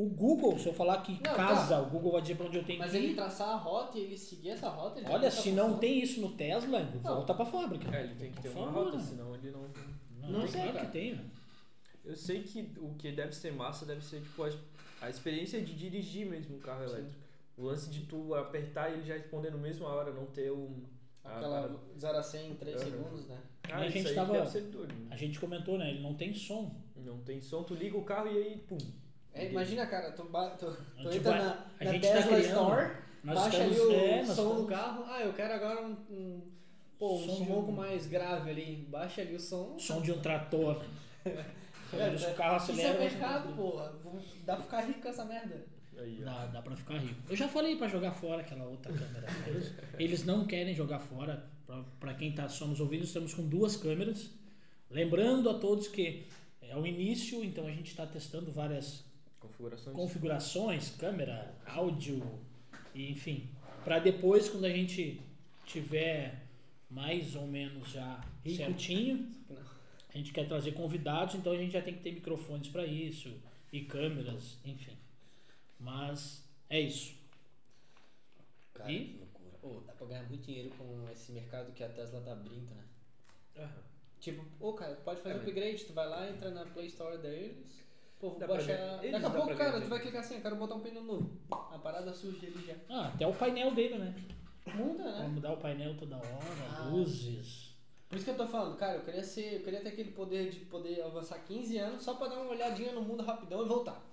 A: o Google, se eu falar que
B: Não,
A: casa, o Google vai dizer pra onde eu tenho
B: Mas
A: que
B: ele
A: ir.
B: traçar a rota e ele seguir essa rota, ele
A: Olha, se não
B: função.
A: tem isso no Tesla, volta pra fábrica.
C: É, ele tem que ter uma rota, senão ele não.
A: Não,
B: Não sei,
A: que tem. né?
C: Eu sei que o que deve ser massa deve ser tipo a, a experiência de dirigir mesmo um carro
B: Sim.
C: elétrico. O lance de tu apertar e ele já responder na mesma hora, não ter um. a
B: Aquela
C: parada.
B: 0 a 100 em 3
C: Aham.
B: segundos, né?
A: A
C: Ah, isso
A: gente tava-
C: né?
A: A gente comentou, né? Ele não tem som.
C: Não tem som, tu liga o carro e aí, pum.
B: É, imagina, cara, tu, ba- tu,
A: A
B: tu
A: gente
B: entra
A: vai-
B: na, na
A: tá
B: Tesla
A: criando-
B: Store,
A: Nós
B: baixa
A: estamos,
B: ali o
A: é,
B: som do
A: estamos-
B: carro. Ah, eu quero agora um, um, pô, um
A: Som
B: som um pouco mais grave ali. Baixa ali o som.
A: som de um trator.
B: É,
A: se o carro
B: Isso é mercado, porra. Dá pra ficar rico com essa merda.
C: Aí.
A: Dá, dá pra ficar rico. Eu já falei pra jogar fora aquela outra câmera. Eles, eles não querem jogar fora. Pra, pra quem tá só nos ouvindo, estamos com duas câmeras. Lembrando a todos que é o início, então a gente está testando várias
C: Configurações.
A: configurações, câmera, áudio, e enfim. Para depois, quando a gente tiver mais ou menos já
C: Rico.
A: certinho, a gente quer trazer convidados, então a gente já tem que ter microfones para isso e câmeras, enfim. Mas é isso.
B: Cara,
A: E?
B: que loucura. Ô, dá pra ganhar muito dinheiro com esse mercado que a Tesla tá abrindo, né?
C: Aham.
B: Tipo, ô cara, tu pode fazer
C: É,
B: upgrade, tu vai lá, entra na Play Store deles, pô, vou
C: Dá
B: baixar. Daqui a pouco, cara, tu vai clicar assim, eu quero botar um pneu novo. A parada surge ali já.
A: Ah, até o painel dele, né?
B: Muda,
A: Vai
B: né?
A: mudar o painel toda hora,
B: Ah.
A: luzes.
B: Por isso que eu tô falando, cara, eu queria ser, eu queria ter aquele poder de poder avançar 15 anos só pra dar uma olhadinha no mundo rapidão e voltar.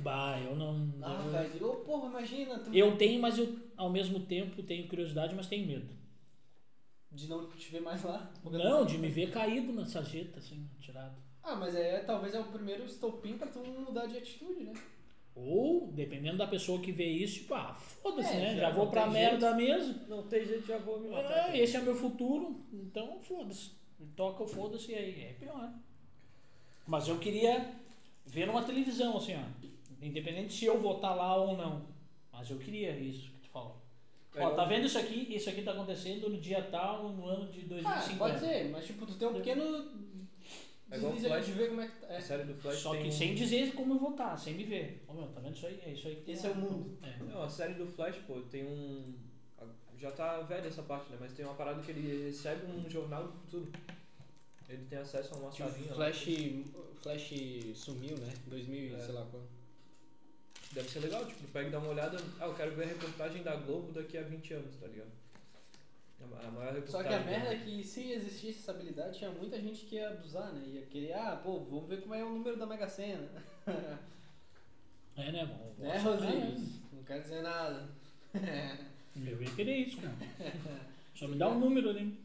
A: Bah, eu não.
B: Ah,
A: eu-
B: velho, ô porra, imagina, tu
A: eu tenho, mas eu ao mesmo tempo tenho curiosidade, mas tenho medo.
B: de não te ver mais lá.
A: Não, de me ver caído na sarjeta, assim, tirado.
B: Ah, mas é, talvez é o primeiro estopim pra tu mudar de atitude, né?
A: Ou, dependendo da pessoa que vê isso, tipo, ah, foda-se,
B: É,
A: né?
C: já
A: Já vou pra merda mesmo.
C: Não tem jeito, já vou me matar.
A: É, esse é meu futuro, então foda-se. Toca o foda-se e aí é pior. Mas eu queria ver numa televisão, assim, ó. Independente se eu vou estar lá ou não. Mas eu queria isso que tu falou.
C: É
A: Ó, tá vendo isso aqui? Isso aqui tá acontecendo no dia tal, no ano de
B: Ah,
A: 2050.
B: pode ser, mas tipo, tu tem um pequeno
C: É igual
B: ali
C: Flash.
B: de ver como é que tá.
C: A
B: É.
C: série do Flash
A: Só
C: tem
A: que
C: um-
A: sem dizer como eu vou estar, sem me ver. Ó, meu, tá vendo isso aí? É isso aí que tem
B: Esse é
A: lá.
B: o mundo.
A: É.
C: Não, a série do Flash, pô, tem um. Já tá velha essa parte, né? Mas tem uma parada que ele recebe um jornal do futuro. Ele tem acesso a uma
B: Tipo,
C: chavinha lá.
B: Flash, Flash sumiu, né? 2000 e
C: É.
B: sei lá quando.
C: Deve ser legal, tipo, pega e dá uma olhada. Ah, eu quero ver a reportagem da Globo daqui a 20 anos, tá ligado? A ma- A maior reportagem.
B: Só que a merda é que se existisse essa habilidade, tinha muita gente que ia abusar, né? Ia querer, ah, pô, vamos ver como é o número da Mega Sena.
A: É, né? Bom,
B: né, Rodrigues? Não quero dizer nada.
A: Eu ia querer isso, cara. Só me dá um número ali.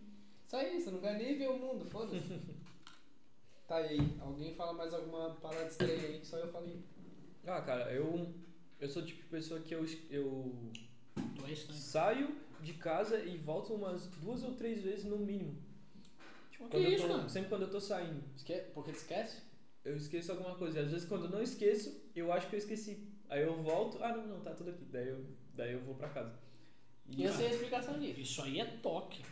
B: Só isso, não quero nem ver o mundo, foda-se. tá aí, alguém fala mais alguma parada estranha aí que só eu falei.
C: Ah, cara, eu. Eu sou o tipo de pessoa que eu, eu
A: Tu é estranho.
C: saio de casa e volto umas duas ou três vezes no mínimo.
A: Que
C: Quando eu
A: isso,
C: tô-
A: cara?
C: sempre quando eu tô saindo,
B: Esque... Porque tu esquece?
C: eu esqueço alguma coisa. E às vezes quando eu não esqueço, eu acho que eu esqueci. Aí eu volto, ah não, não, tá tudo aqui. Daí eu, daí eu vou pra casa.
B: E eu sei a explicação disso.
A: Isso aí é toque.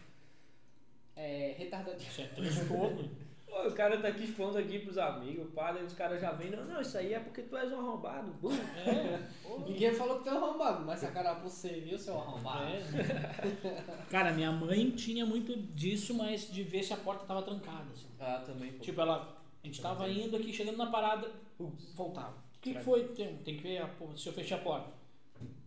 B: É retardadinho.
A: Isso é transtorno.
C: Pô, o cara tá aqui expondo aqui pros amigos, daí os caras já vêm, não, não, isso aí é porque tu és um arrombado,
A: é.
B: Ninguém falou que tu é arrombado, mas sacaram por você, viu, seu arrombado?
A: É. Cara, minha mãe tinha muito disso, mas de ver se a porta tava trancada. assim.
C: Ah, também, pô.
A: Tipo, ela. A gente tava indo aqui, chegando na parada,
C: Ups.
A: voltava. O que, que foi? Tem, tem que ver a se eu fechei a porta.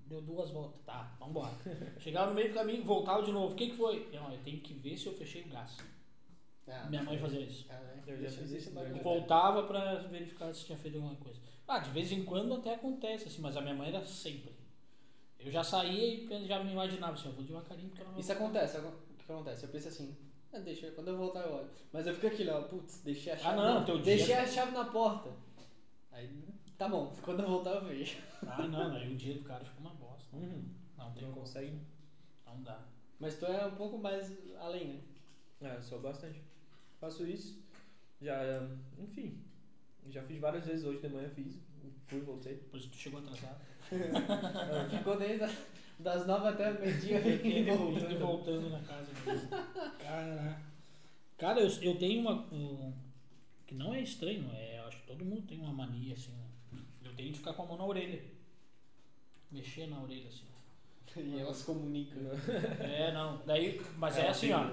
A: Deu duas voltas. Tá, vambora. Chegava no meio do caminho, voltava de novo. O que, que foi? Eu, eu tenho que ver se eu fechei o gás.
B: Ah,
A: Minha mãe fazia isso.
C: Eu já fiz isso.
A: Voltava pra verificar se tinha feito alguma coisa. Ah, de vez em quando até acontece, assim, mas a minha mãe era sempre. Eu já saía e já me imaginava assim, eu vou devagarinho porque ela não
B: Isso acontece, o que acontece? Eu penso assim, ah, deixa, quando eu voltar eu olho. Mas eu fico aqui, ó, putz, deixei a chave.
A: não,
B: na,
A: teu dia-
B: Deixei a chave na porta. Aí, tá bom, quando eu voltar eu vejo.
A: Ah, não, aí o dia do cara fica uma bosta.
C: Uhum.
A: Não tem
C: Não
A: como.
C: consegue.
A: Não dá.
B: Mas tu é um pouco mais além, né?
C: Ah, eu sou bastante. Faço isso. Já, enfim. Já fiz várias vezes hoje de manhã, fiz. Fui, voltei.
A: Por isso tu chegou atrasado.
B: Ficou desde a- das nove até meio-dia e voltando.
A: voltando na casa. mesmo. Caraca. Cara, eu, eu tenho uma. um- que não é estranho, é, eu acho que todo mundo tem uma mania assim. né? Eu tenho de ficar com a mão na orelha. Mexer na orelha assim.
B: E elas comunicam.
A: É, não. Daí, mas é assim, ó.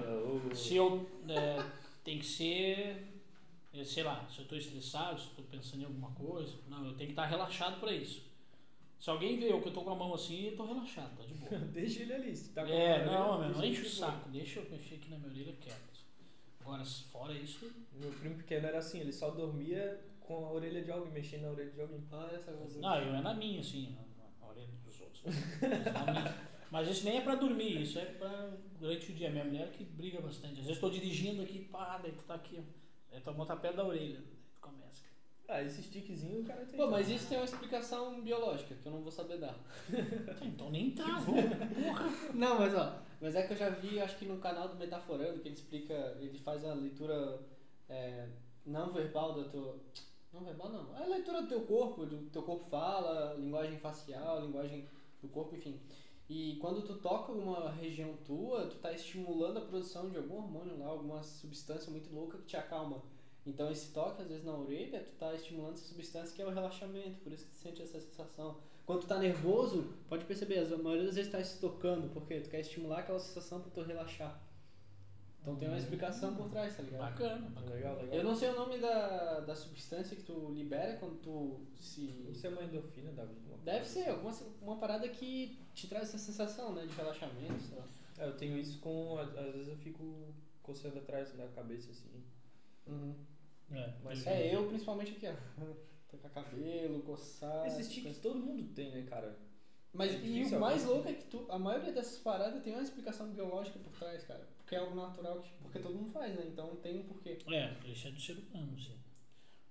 A: Se eu. É, tem que ser. é, Sei lá, se eu tô estressado, se eu tô pensando em alguma coisa. Não, eu tenho que estar relaxado pra isso. Se alguém vê eu que eu tô com a mão assim, eu tô relaxado, tá de boa.
C: Deixa ele ali. Se tá com
A: é,
C: a
A: não,
C: orelha,
A: meu, não enche o saco. Deixa eu mexer aqui na minha orelha quieto. Agora, fora isso.
C: Meu primo pequeno era assim, ele só dormia com a orelha de alguém, mexendo na orelha de alguém.
B: Olha essa coisa.
A: Não, eu é na minha, assim, na, na orelha dos outros. Mas, na minha. Mas isso nem é pra dormir, isso é pra durante o dia. Minha mulher que briga bastante. Às vezes eu tô dirigindo aqui, pá, daí tu tá aqui, ó. Aí tua mão tá perto da orelha. Daí tu começa.
C: Ah, esse stickzinho o cara tem.
B: Pô, mas isso tem uma explicação biológica que eu não vou saber dar.
A: Então nem traz, porra.
B: Não, mas ó, mas é que eu já vi, acho que no canal do Metaforando, que ele explica, ele faz a leitura é, não verbal da tua. Não verbal não. É a leitura do teu corpo, do teu corpo fala, linguagem facial, linguagem do corpo, enfim. E quando tu toca alguma região tua, tu tá estimulando a produção de algum hormônio lá, alguma substância muito louca que te acalma. Então esse toque, às vezes na orelha, tu tá estimulando essa substância que é o relaxamento, por isso que tu sente essa sensação. Quando tu tá nervoso, pode perceber, a maioria das vezes tá se tocando, porque tu quer estimular aquela sensação pra tu relaxar. Então tem uma explicação por trás, tá ligado?
A: Bacana, bacana.
C: Legal, legal.
B: Eu não sei o nome da, da substância que tu libera quando tu se.
C: Isso é uma endorfina, Davi? Uma
B: Deve
C: coisa
B: ser alguma uma parada que te traz essa sensação, né, de relaxamento. sei lá.
C: É, eu tenho isso com. Às vezes eu fico coçando atrás da cabeça assim.
B: Uhum.
A: É,
C: Mas-
B: É, eu principalmente aqui, ó. Tocar cabelo, coçar.
C: Esses tiques
B: coisas.
C: todo mundo tem, né, cara?
B: Mas
C: é
B: e o mais louco é que tu, a maioria dessas paradas tem uma explicação biológica por trás, cara. Porque é algo natural, que, porque todo mundo faz, né? Então tem um porquê.
A: É, isso é do ser humano, sim.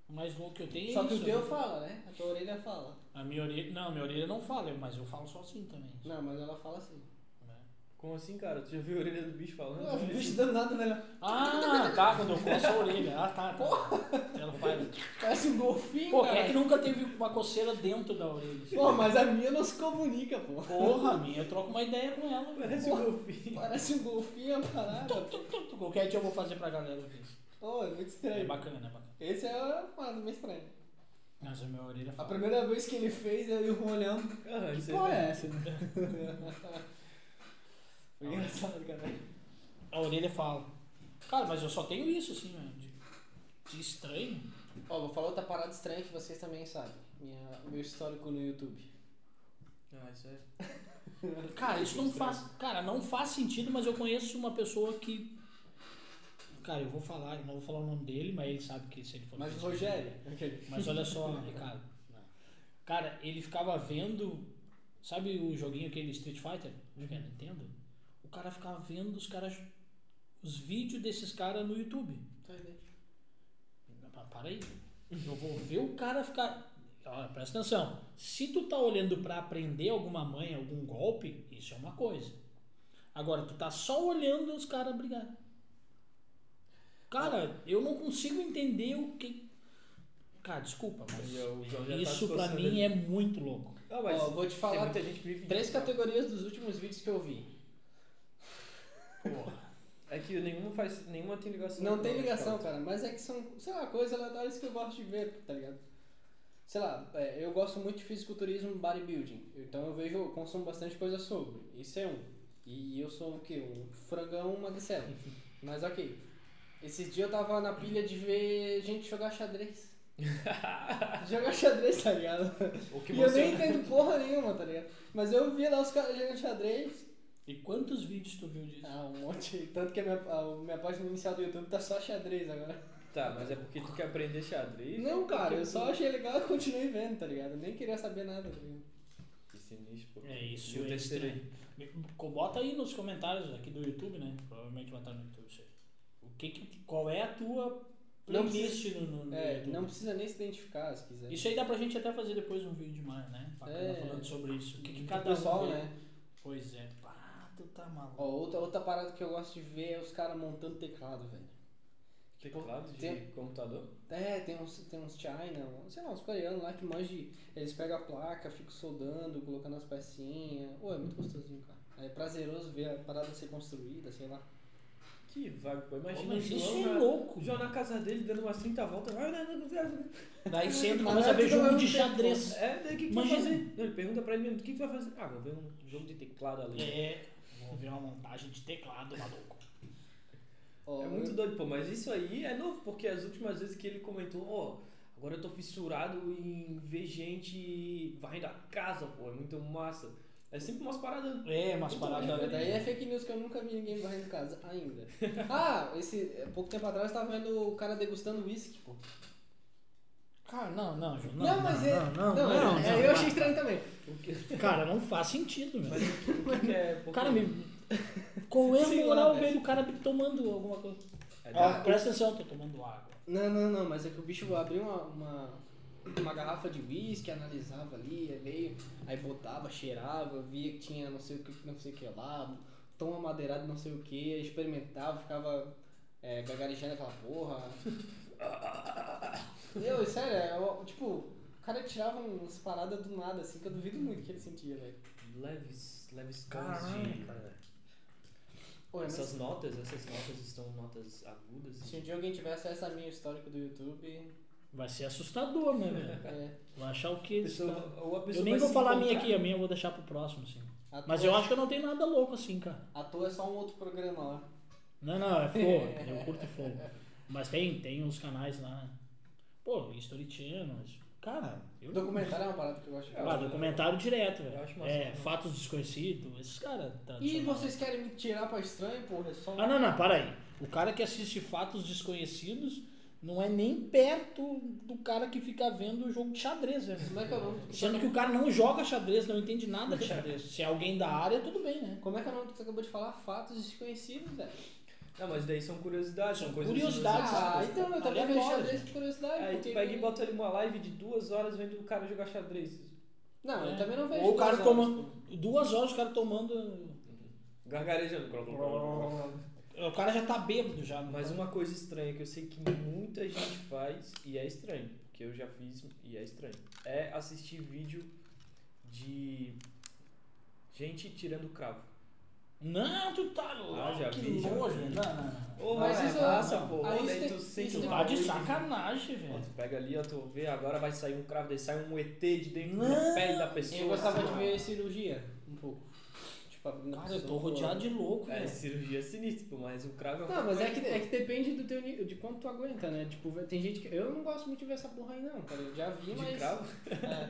A: O mais louco que eu tenho
B: Só
A: é
B: que
A: isso.
B: o teu fala, né? A tua orelha fala.
A: A minha orelha. Não, minha orelha não fala, mas eu falo só assim também.
B: Não, mas ela fala assim.
A: né?
C: Como assim, cara? Tu já viu a orelha do bicho falando?
B: Ah, o bicho danado, né?
A: Ah, tá, quando eu coço a orelha. Ah, tá, tá. Faz.
B: Parece um golfinho,
A: Pô,
B: cara.
A: quem é que nunca teve uma coceira dentro da orelha? assim?
B: Pô, mas a minha não se comunica, pô.
A: Porra, a minha, eu troco uma ideia com ela. velho.
C: Parece um golfinho.
B: Parece um golfinho a parada.
A: Tu, tu. Qualquer dia eu vou fazer pra galera ver isso.
B: Pô, é muito
A: É
B: estranho.
A: bacana, é bacana.
B: Esse é uma parada meio estranha.
A: Mas a minha orelha
B: A
A: fala.
B: primeira vez que ele fez, eu e o Juan olhando.
C: Ah,
B: Que porra é
C: aí.
B: essa? Foi engraçado, cara.
A: A orelha fala. Cara, mas eu só tenho isso, assim, né, de, estranho.
B: Ó, vou falar outra parada estranha que vocês também sabem. Minha, meu histórico no YouTube.
C: Ah, isso é.
A: Cara, isso não faz. Cara, não faz sentido, mas eu conheço uma pessoa que. Cara, eu vou falar, eu não vou falar o nome dele, mas ele sabe que se ele for.
B: Mas o Rogério. aquele.
A: Mas olha só, Ricardo. Cara, ele ficava vendo. Sabe o joguinho aquele Street Fighter? Acho que é Nintendo? O cara ficava vendo os caras. Os vídeos desses caras no YouTube.
B: Tá aí.
A: Pa- Para aí. Eu vou ver o cara ficar. Olha, presta atenção. Se tu tá olhando pra aprender alguma manha, algum golpe, isso é uma coisa. Agora, tu tá só olhando os caras brigar. Cara, eu não consigo entender o que. Cara, desculpa, mas
C: E João já tá
A: isso pra
C: coçando
A: mim é muito louco.
C: Ah, mas
B: Ó, vou te falar,
C: tem muita gente que vive
B: Três
C: cara.
B: categorias dos últimos vídeos que eu vi.
A: Porra.
C: É que nenhuma faz. Nenhuma tem ligação.
B: Não tem
C: a
B: ligação,
C: outra.
B: cara, mas é que são, sei lá, coisas aleatórias que eu gosto de ver, tá ligado? Sei lá, é, eu gosto muito de fisiculturismo bodybuilding, então eu vejo, eu consumo bastante coisa sobre. Isso é um. E eu sou o quê? Um frangão magricelo. Mas ok. Esses dias eu tava na pilha de ver gente jogar xadrez. jogar xadrez, tá ligado? E eu nem entendo porra nenhuma, tá ligado? Mas eu vi lá os caras jogando xadrez.
A: E quantos vídeos tu viu disso?
B: Ah, um monte. Tanto que a minha, a minha página inicial do YouTube tá só xadrez agora.
C: Tá, mas é porque tu quer aprender xadrez?
B: Não, cara, eu só achei legal e continuei vendo, tá ligado? Eu nem queria saber nada, tá ligado?
C: Que sinistro, pô.
A: É isso,
C: E o
A: é. Co- Bota aí nos comentários aqui do YouTube, né? Provavelmente vai estar no YouTube isso aí. O que, que- qual é a tua
B: Não
A: playlist no, no
B: É,
A: YouTube?
B: não precisa nem se identificar se quiser.
A: Isso aí dá pra gente até fazer depois um vídeo de mais, né? Bacana
B: É.
A: falando sobre isso. O que, que
B: O
A: cada um
B: pessoal,
A: vê.
B: né?
A: Pois é. Ah, tu tá maluco.
B: Ó, outra, outra parada que eu gosto de ver é os caras montando teclado, velho.
C: Teclado de
B: Tem-
C: computador?
B: É, tem uns, tem uns China, sei lá, uns coreanos lá que manjam. Eles pegam a placa, ficam soldando, colocando as pecinhas. Pô, é muito gostosinho, cara. É prazeroso ver a parada ser construída, sei lá.
C: Que vago, pô. Imagina o
A: isso
C: João
A: é louco.
C: João na casa dele dando umas 30 voltas.
A: Daí sempre
B: Mas
A: começa a
B: é
A: ver
B: tudo ao
A: jogo de xadrez.
C: É, daí o que, que tu vai
A: Imagina.
C: fazer? Não, ele pergunta pra ele mesmo, o que, que tu vai fazer? Ah, vou ver um jogo de teclado ali.
A: É, vou ver uma montagem de teclado, maluco.
B: Ó,
C: É muito doido, pô, mas isso aí é novo, porque as últimas vezes que ele comentou, ó, agora eu tô fissurado em ver gente varrendo a casa, pô, é muito massa. É sempre umas paradas.
A: É, umas paradas.
B: daí é fake news que eu nunca vi ninguém varrendo casa ainda. Ah, esse, pouco tempo atrás eu tava vendo o cara degustando uísque, pô.
A: Cara, não, não, Ju,
B: Não,
A: não,
B: mas
A: não,
B: é.
A: não, não,
B: não,
A: não,
B: é- eu achei estranho também.
A: Cara, não faz sentido,
C: Mas
A: velho.
C: o que, o que que é. porque-
A: Cara, me... qual é a moral,
B: velho.
A: velho, o cara tomando alguma coisa?
C: É
A: Ó,
C: da-
A: presta atenção, tô tomando água.
B: Não, não, não, mas é que o bicho abriu uma, uma, uma garrafa de uísque, analisava ali, aí veio, aí botava, cheirava, via que tinha não sei o que, não sei o que lá, tom amadeirado não sei o que, experimentava, ficava é, gagarejando aquela porra. Meu, sério, é, ó, tipo, o cara tirava umas paradas do nada, assim, que eu duvido muito que ele sentia, velho.
C: Leves, leves tons de.
A: cara.
B: Oi, mas
C: Essas notas, essas notas estão notas agudas.
B: se um dia alguém tiver acesso a minha histórico do YouTube,
A: Vai ser assustador, né, velho?
B: é,
A: Vai achar o
C: A
A: quê?
C: pessoa- a pessoa
A: Eu nem vou falar a minha aqui, a minha eu vou deixar pro próximo, sim.
B: à
A: Mas eu acho que eu não tenho nada louco assim, cara.
B: À toa é só um outro programa lá.
A: Não, não, é fogo. Eu curto fogo. Mas tem, tem uns canais lá. Pô, History Channel. Cara, eu.
B: Documentário é uma parada que eu de
A: Ah, documentário direto,
C: Eu
A: velho.
C: acho massa,
A: É, fatos desconhecidos, esses caras.
B: E
A: tradicionais.
B: vocês querem me tirar pra estranho, porra? É só...
A: Ah, não, não, para aí. O cara que assiste fatos desconhecidos não é nem perto do cara que fica vendo o jogo de xadrez, velho.
B: Como é que é o nome? do-
A: Sendo que o cara não joga xadrez, não entende nada de xadrez. Se é alguém da área, tudo bem, né?
B: Como é que é o nome que você acabou de falar? Fatos desconhecidos, velho.
C: Não, mas daí são curiosidades, são, coisas
A: curiosidades.
B: Ah, então eu também vejo xadrez por curiosidade.
C: Aí tu pega e bota ali uma live de duas horas vendo o cara jogar xadrez.
B: Não, eu
A: É.
B: também não vejo
A: Ou o cara
B: duas horas,
A: toma
B: pô.
A: duas horas o cara tomando.
C: Gargarejando.
A: O cara já tá bêbado já. não
C: Mas uma coisa estranha que eu sei que muita gente faz e é estranho, porque eu já fiz e é estranho, é assistir vídeo de gente tirando cravo.
A: Não, tu tá louco.
C: Ah, já
A: que
C: vi,
A: nojo.
C: vi.
A: Não, não,
B: Mas isso-
C: é pô.
B: aí
C: tu
B: tem-
C: sente
B: isso
A: Tá de sacanagem,
C: Ó,
A: velho.
C: tu pega ali, ó, tu vê, agora vai sair um cravo, daí sai um ET de dentro
A: Não.
C: da pele da pessoa.
B: Eu gostava
C: assim,
B: de ver cirurgia, um pouco. Tipo,
A: Cara, eu tô rodeado de louco,
C: É,
A: velho.
C: cirurgia sinistra, pô, mas o cravo é um
B: Não, mas é que, é que depende do teu nível, de quanto tu aguenta, né? Tipo, tem gente que. Eu não gosto muito de ver essa porra aí, não, cara. Eu já vi,
C: de
B: mas.
C: cravo.
B: É.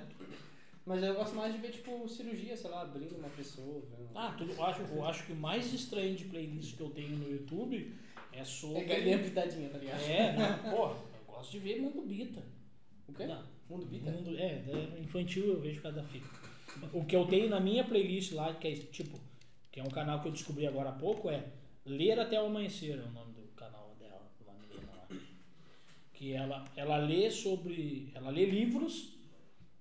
B: Mas eu gosto mais de ver, tipo, cirurgia, sei lá, abrindo uma pessoa. Vendo...
A: Ah, tudo, eu, acho, eu acho que o mais estranho de playlist que eu tenho no YouTube é sobre.
B: é galinha pitadinha, tá ligado?
A: É, não, porra, eu gosto de ver Mundo Bita.
B: O quê?
A: Não,
B: Mundo Bita?
A: Mundo, é, é, infantil eu vejo cada fita. O que eu tenho na minha playlist lá, que é tipo, que é um canal que eu descobri agora há pouco, é Ler até o Amanhecer, é o nome do canal dela, uma menina lá. Que ela, ela lê sobre. Ela lê livros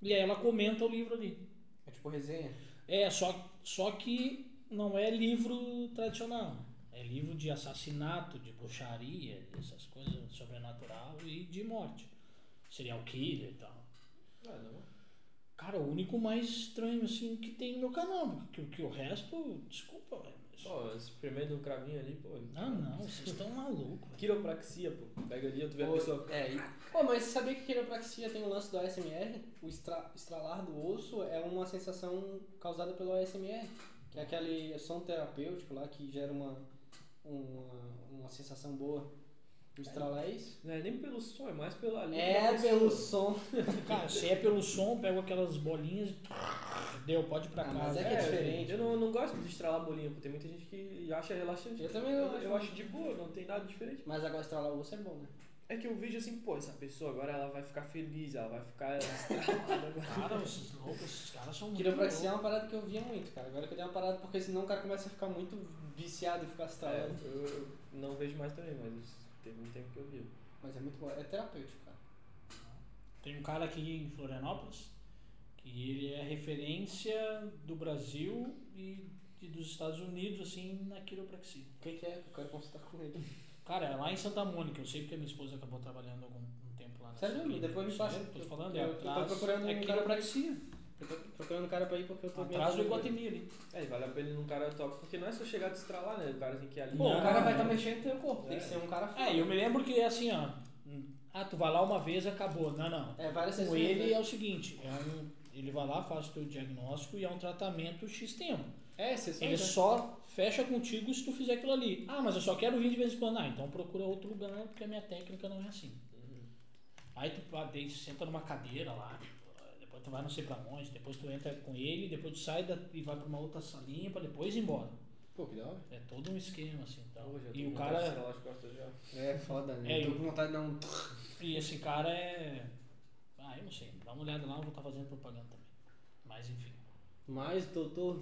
A: e aí ela comenta o livro ali.
B: É tipo resenha.
A: É, só, só que não é livro tradicional. É É livro de assassinato, de bruxaria, essas coisas sobrenatural e de morte. Serial killer e tal.
C: Ah, não.
A: Cara, o único mais estranho assim que tem no meu canal, porque que o resto, desculpa, velho.
C: Pô, esse primeiro do cravinho ali, pô.
A: Ah, não, vocês estão malucos.
C: Quiropraxia, pô. Pega ali, tu vê a pessoa.
B: É, e- Pô, mas você sabia que quiropraxia tem o lance do ASMR? O estra- estralar do osso é uma sensação causada pelo ASMR, que é aquele som terapêutico lá que gera uma, uma, uma sensação boa. O estralar é isso?
C: Não é nem pelo som, é mais pela língua.
B: É pelo som.
A: Cara, se é pelo som, pego aquelas bolinhas e. Deu, pode ir pra
B: Ah, mas
A: casa.
B: é que é diferente.
C: Eu não, não gosto de estralar bolinha, porque tem muita gente que acha relaxante.
B: Eu também
C: eu,
B: não
C: eu
B: acho.
C: acho de boa, não tem nada diferente.
B: Mas agora estralar o osso é bom, né?
C: É que eu vejo assim, pô, essa pessoa agora ela vai ficar feliz, ela vai ficar estralada.
A: Cara, esses loucos, esses caras são muito.
B: Quiropraxia é
A: loucos.
B: uma parada que eu via muito, cara. Agora que eu dei uma parada, porque senão o cara começa a ficar muito viciado e ficar
C: É,
B: estralando.
C: eu, eu não vejo mais também, mas teve um tempo que eu vi.
B: Mas é muito bom. É terapêutico, cara.
A: Tem um cara aqui em Florianópolis que ele é referência do Brasil e, e dos Estados Unidos, assim, na quiropraxia.
B: O que, que é? Eu quero consultar com ele.
A: Cara, é lá em Santa Mônica, eu sei porque a minha esposa acabou trabalhando algum um tempo lá.
B: Sério? Depois me passa.
A: Tô falando,
B: Eu-
A: é
B: eu tô procurando
A: é
B: um cara
A: quiropraxia.
B: Eu tô procurando cara pra ir porque eu tô
A: Atrás do Iguatemi ali.
C: É, e vale a pena ir num cara top, porque não é só chegar a te estralar, né? O cara tem que ir ali.
B: Pô,
A: Não,
B: o cara vai
A: é.
B: estar tá mexendo no teu corpo. Tem que
C: É.
B: ser um cara foda.
A: É, eu me lembro que é assim, ó. Ah, tu vai lá uma vez acabou. Não, não.
B: É, várias
A: Com ele
B: né?
A: é o seguinte, é um, ele vai lá, faz o teu diagnóstico e é um tratamento X tempo.
B: É, sessões.
A: Ele
B: né?
A: só fecha contigo se tu fizer aquilo ali. Ah, mas eu só quero vir de vez em quando. Ah, então procura outro lugar, porque a minha técnica não é assim.
C: Uhum.
A: Aí tu ah, daí senta numa cadeira lá, depois tu vai não sei pra onde, depois tu entra com ele, depois tu sai da, e vai pra uma outra salinha pra depois ir embora.
B: Pô, que da hora.
A: É todo um esquema assim. Então.
C: Pô, já tô
A: E
C: com
A: o cara.
C: já.
B: É foda, né?
A: É,
B: eu tô com vontade de dar um.
A: E esse cara é. Ah, eu não sei. Dá uma olhada lá, eu vou estar fazendo propaganda também. Mas enfim.
B: Mais, doutor.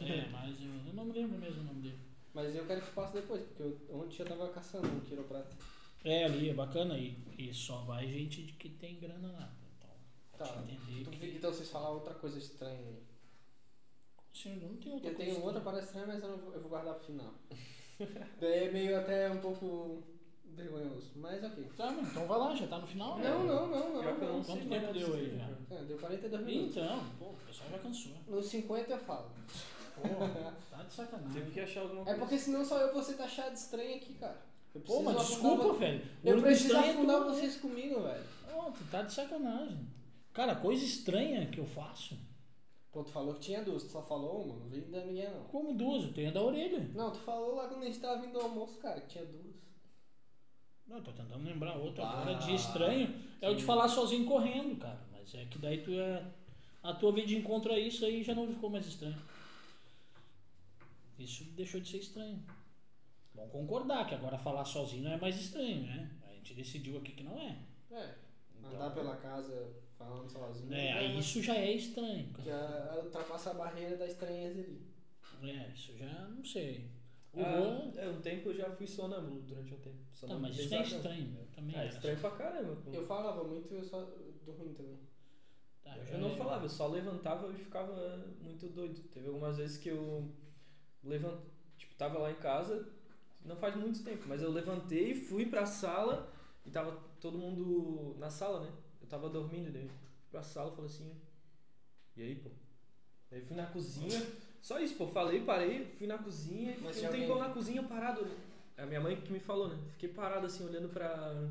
A: É, mas eu, eu não me lembro mesmo o nome dele.
B: Mas eu quero que passe depois, porque eu, ontem eu tava caçando um quiroprata.
A: É, ali é bacana e, e só vai gente de que tem grana lá. Então,
B: Tá.
A: entender
B: Tu
A: que.
B: vi- Então vocês falaram outra coisa estranha aí.
A: Sim, não tem outra
B: Eu
A: coisa
B: tenho outra parada estranha, mas eu, não vou, eu vou guardar pro final. Daí é meio até um pouco vergonhoso. Mas ok.
A: Tá, mas então vai lá, já tá no final?
B: Não, não, não, não.
C: não
B: não.
A: Quanto tempo deu aí
C: disso,
A: já?
B: É, deu 42 minutos.
A: Então, pô, o pessoal já cansou.
B: Nos 50 eu falo.
A: Pô, tá de sacanagem.
C: Teve que achar alguma
B: É
C: coisa.
B: porque senão só eu vou ser taxado de estranho aqui, cara. Eu
A: Pô, mas desculpa, velho.
B: Eu preciso
A: é
B: afundar
A: né?
B: vocês comigo, velho.
A: Pô, tu tá de sacanagem. Cara, coisa estranha que eu faço.
B: Pô, tu falou que tinha duas, tu só falou uma, não veio da minha não.
A: Como duas, eu tenho a da orelha.
B: Não, tu falou lá quando a gente tava vindo do almoço, cara, que tinha duas.
A: Não, eu tô tentando lembrar outra
B: Ah,
A: agora de estranho. É o de falar sozinho correndo, cara. Mas é que daí tu é. A tua vida de encontro a isso aí já não ficou mais estranho. Isso deixou de ser estranho. Vamos concordar que agora falar sozinho não é mais estranho, né? A gente decidiu aqui que não é.
B: É,
A: Então,
B: andar pela casa falando sozinho.
A: É, aí
B: mas
A: isso já é estranho. cara.
B: Já ultrapassa a barreira da estranheza ali.
A: É, isso já não sei. O
C: Ah, é, um tempo eu já fui sonâmbulo durante um tempo.
A: Tá, mas isso é estranho, meu. Também
C: É, estranho pra caramba. pô.
B: Eu falava muito, eu só dormindo também.
A: Tá,
C: Eu
A: já
C: não
A: é-
C: falava, eu só levantava e ficava muito doido. Teve algumas vezes que eu levant... tipo, tava lá em casa, não faz muito tempo, mas eu levantei, fui pra sala e tava todo mundo na sala, né? Eu tava dormindo, daí fui pra sala e falei assim, e aí, pô? Daí fui na cozinha, só isso, pô, falei, parei, fui na cozinha e
B: Mas
C: fiquei um tempão
B: alguém-
C: na cozinha parado. É a minha mãe que me falou, né? Fiquei parado assim, olhando pra,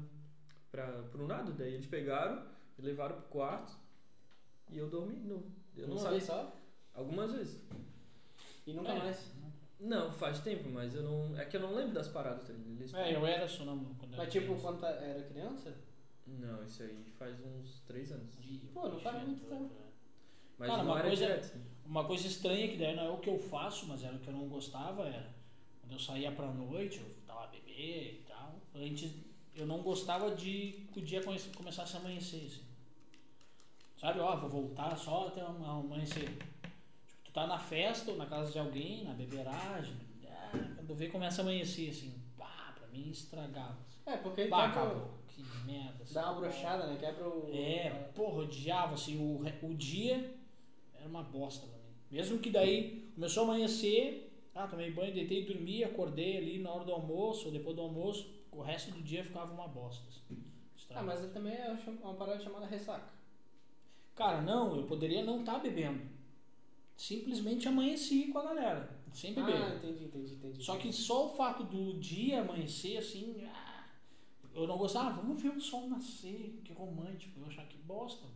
C: pra, pro nada, daí eles pegaram, me levaram pro quarto e eu dormi de novo. Eu não
B: Uma
C: sabia.
B: vez só?
C: Algumas vezes.
B: E nunca
A: É.
B: mais.
C: Não, faz tempo, mas eu não. É que eu não lembro das paradas, tá ligado? Eles-
A: É, eu era sonâmbulo quando
B: Mas
A: era
B: tipo,
A: criança.
B: quando tá- era criança?
C: Não, isso aí faz uns três anos.
A: Ih,
B: Pô, não faz muito tempo.
C: Mas
A: Cara,
C: não
A: uma coisa-
C: direto.
A: Uma coisa estranha que daí não é o que eu faço, mas era o que eu não gostava, era quando eu saía pra noite, eu tava a beber e tal. Antes eu não gostava de que o dia come- começasse a amanhecer, assim. Sabe, ó, vou voltar só até am- amanhecer. Tipo, tu tá na festa ou na casa de alguém, na beberagem, ah, quando vê começa a amanhecer, assim, pá, pra mim estragava. assim.
B: É, porque
A: Bah,
B: quebra-
A: acabou, que merda. assim.
B: dá uma brochada, né? Quebra o.
A: É, porra, odiava, assim, o, o dia era uma bosta pra mim. Mesmo que daí começou a amanhecer, Ah, tomei banho, deitei, dormi, acordei ali na hora do almoço, ou depois do almoço, o resto do dia ficava uma bosta. Assim.
B: Ah, mas também é uma parada chamada ressaca.
A: Cara, não, eu poderia não estar tá bebendo. Simplesmente amanheci com a galera, sem beber.
B: Ah, entendi, entendi, entendi.
A: Só que só o fato do dia amanhecer assim, ah, eu não gostava, ah, vamos ver o sol nascer, que romântico, eu achava que bosta.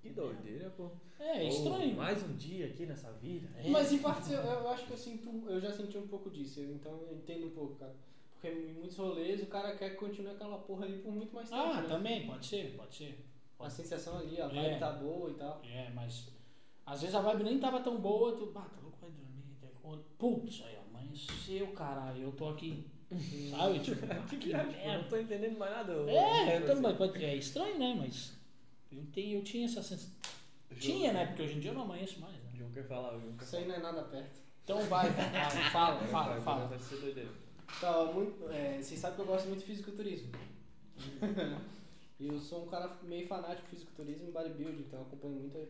C: Que doideira, pô.
A: É, é estranho.
C: mais um dia aqui nessa vida.
B: É. Mas em parte eu, eu, acho que eu sinto, eu já senti um pouco disso, então eu entendo um pouco, cara. Porque em muitos rolês o cara quer que continue aquela porra ali por muito mais tempo.
A: Ah,
B: né?
A: também, pode ser, pode ser. Pode
B: a sensação ali, a vibe é. tá boa e tal.
A: É, mas às vezes a vibe nem tava tão boa, tu, ah, tá louco, vai dormir. Putz, aí amanheceu, caralho, eu tô aqui. Sabe? Tipo,
C: que, que merda. não tô entendendo mais nada.
A: É, eu também, é estranho, né? Mas eu, tenho, eu tinha essa sensação. Tinha, né? Porque hoje em dia eu não amanheço mais. Né?
C: Falar, João quer
B: Isso aí não é nada perto.
A: Então vai, vai fala, fala, fala. Vai
B: ser doideira. Então, muito, é, vocês sabem que eu gosto muito de fisiculturismo. e eu sou um cara meio fanático de fisiculturismo e bodybuilding, então eu acompanho muito.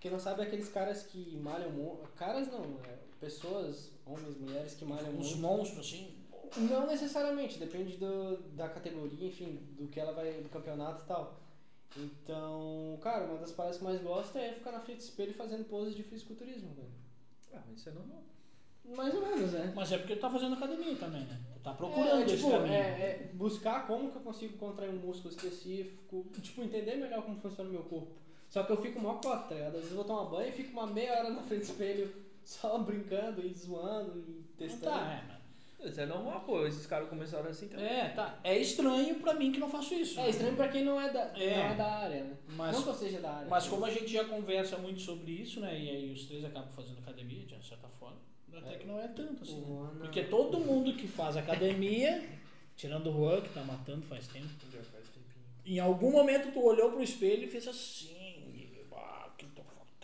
B: Quem não sabe é aqueles caras que malham. Caras não, é, pessoas, homens, mulheres que malham
A: Uns muito. monstros assim?
B: Não necessariamente, depende do, da categoria, enfim, do que ela vai, do campeonato e tal. Então, cara, uma das paradas que mais gosto é ficar na frente do espelho fazendo poses de fisiculturismo, velho.
C: Ah, mas isso é normal.
B: Mais ou menos, né?
A: Mas é porque tu tá fazendo academia também, né? Tu tá procurando é,
B: tipo,
A: esse caminho.
B: É, é buscar como que eu consigo contrair um músculo específico, tipo, entender melhor como funciona o meu corpo. Só que eu fico mó cota, tá ligado? Às vezes eu vou tomar banho e fico uma meia hora na frente do espelho só brincando e zoando e testando.
A: Tá, é, mano.
C: Isso é normal, pô. Esses caras começaram assim também.
A: É, tá. É estranho pra mim que não faço isso.
B: É estranho pra quem não é da, é. Não é da área, né? Mas, não que eu seja da área.
A: Mas como a gente já conversa muito sobre isso, né? E aí os três acabam fazendo academia, de certa forma. Até é. que não é tanto assim. Né? Porque todo mundo que faz academia, tirando o Juan, que tá matando faz tempo. Já faz tempinho. Em algum momento tu olhou pro espelho e fez assim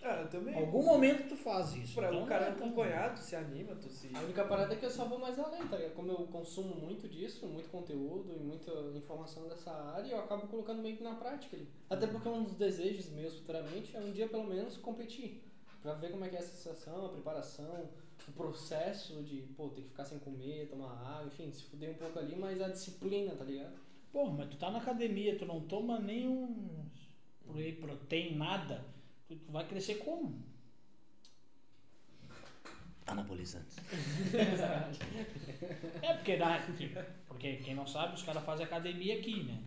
C: ah, eu também.
A: Algum momento tu faz isso.
C: Pra então, um cara é acompanhado, tu se anima, tu se.
B: A única parada é que eu só vou mais além, tá ligado? Como eu consumo muito disso, muito conteúdo e muita informação dessa área, eu acabo colocando meio que na prática ali. Até porque um dos desejos meus futuramente é um dia pelo menos competir. Pra ver como é que é a sensação, a preparação, o processo de, pô, ter que ficar sem comer, tomar água, enfim, se fuder um pouco ali, mas a disciplina, tá ligado?
A: Pô, mas tu tá na academia, tu não toma nenhum whey protein, nada Tu vai crescer como?
C: Anabolizantes.
A: é porque, porque quem não sabe, os caras fazem academia aqui, né?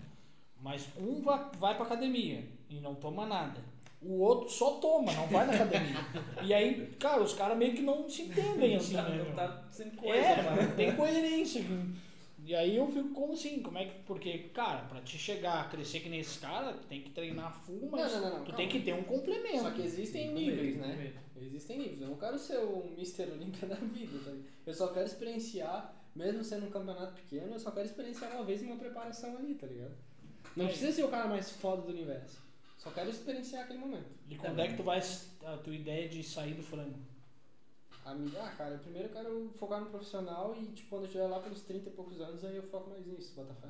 A: Mas um vai, vai pra academia e não toma nada. O outro só toma, não vai na academia. e aí, cara, os caras meio que não se entendem assim,
C: não,
A: né?
C: Não tá sem coisa,
A: é, mano. Tem coerência. E aí eu fico como assim? Como é que. Porque, cara, pra te chegar a crescer que nem esse cara, tu tem que treinar full, mas
B: não, não, não,
A: tu calma. tem que ter um complemento.
B: Só que existem níveis, né? Existem níveis. Eu não quero ser o Mr. Olympia da vida, tá? Eu só quero experienciar, mesmo sendo um campeonato pequeno, eu só quero experienciar uma vez uma preparação ali, tá ligado? Não é. precisa ser o cara mais foda do universo. Só quero experienciar aquele momento.
A: E quando é, é que tu vai. A tua ideia de sair do frango?
B: Ah, cara, primeiro eu quero focar no profissional e, tipo, quando eu estiver lá pelos 30 e poucos anos, aí eu foco mais nisso, Botafé.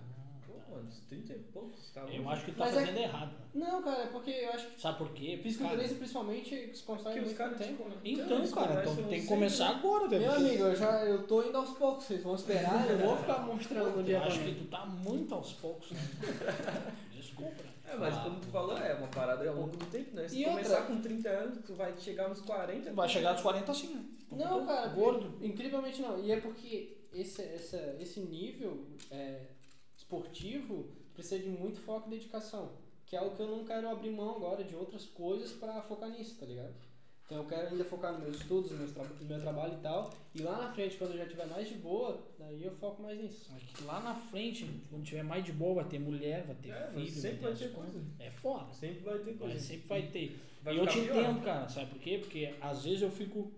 C: Pô, mano, uns 30 e poucos, tá
A: Eu acho que tu tá Mas é fazendo é... errado.
B: Não, cara, é porque eu acho que.
A: Sabe por quê?
B: Fisiculturismo, principalmente, se constrói muito caras, tempo, tipo, né?
A: Então, então cara, então tem que começar agora, velho.
B: Meu amigo, eu já eu tô indo aos poucos, vocês vão esperar, eu vou ficar mostrando
A: o dia Eu acho que tu tá muito aos poucos, né? Desculpa.
C: É, mas ah, como tu falou, é uma parada ao longo do tempo, né? Se e começar outra? com 30 anos, tu vai chegar nos 40.
A: Vai chegar nos 40 assim, né?
B: Não, cara, gordo. Incrivelmente não. E é porque esse, essa, esse nível é, esportivo precisa de muito foco e dedicação. Que é algo que eu não quero abrir mão agora de outras coisas para focar nisso, tá ligado? Então eu quero ainda focar nos meus estudos, no meu, tra no meu trabalho e tal. E lá na frente, quando eu já tiver mais de boa, daí eu foco mais nisso.
A: Mas que lá na frente, quando tiver mais de boa, vai ter mulher, vai ter
C: é,
A: filho.
C: Sempre vai, ter coisa.
A: É foda.
C: Sempre vai ter coisa. Vai,
A: sempre vai ter. Vai e eu te pior. entendo, cara, sabe por quê? Porque às vezes eu fico.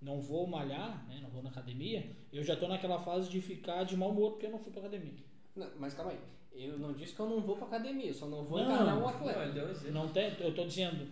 A: Não vou malhar, né? Não vou na academia. Eu já tô naquela fase de ficar de mau humor porque eu não fui pra academia.
B: Não, mas calma aí. Eu não disse que eu não vou pra academia, eu só não vou não, encarnar um atleta.
C: Não,
A: não tem, eu tô dizendo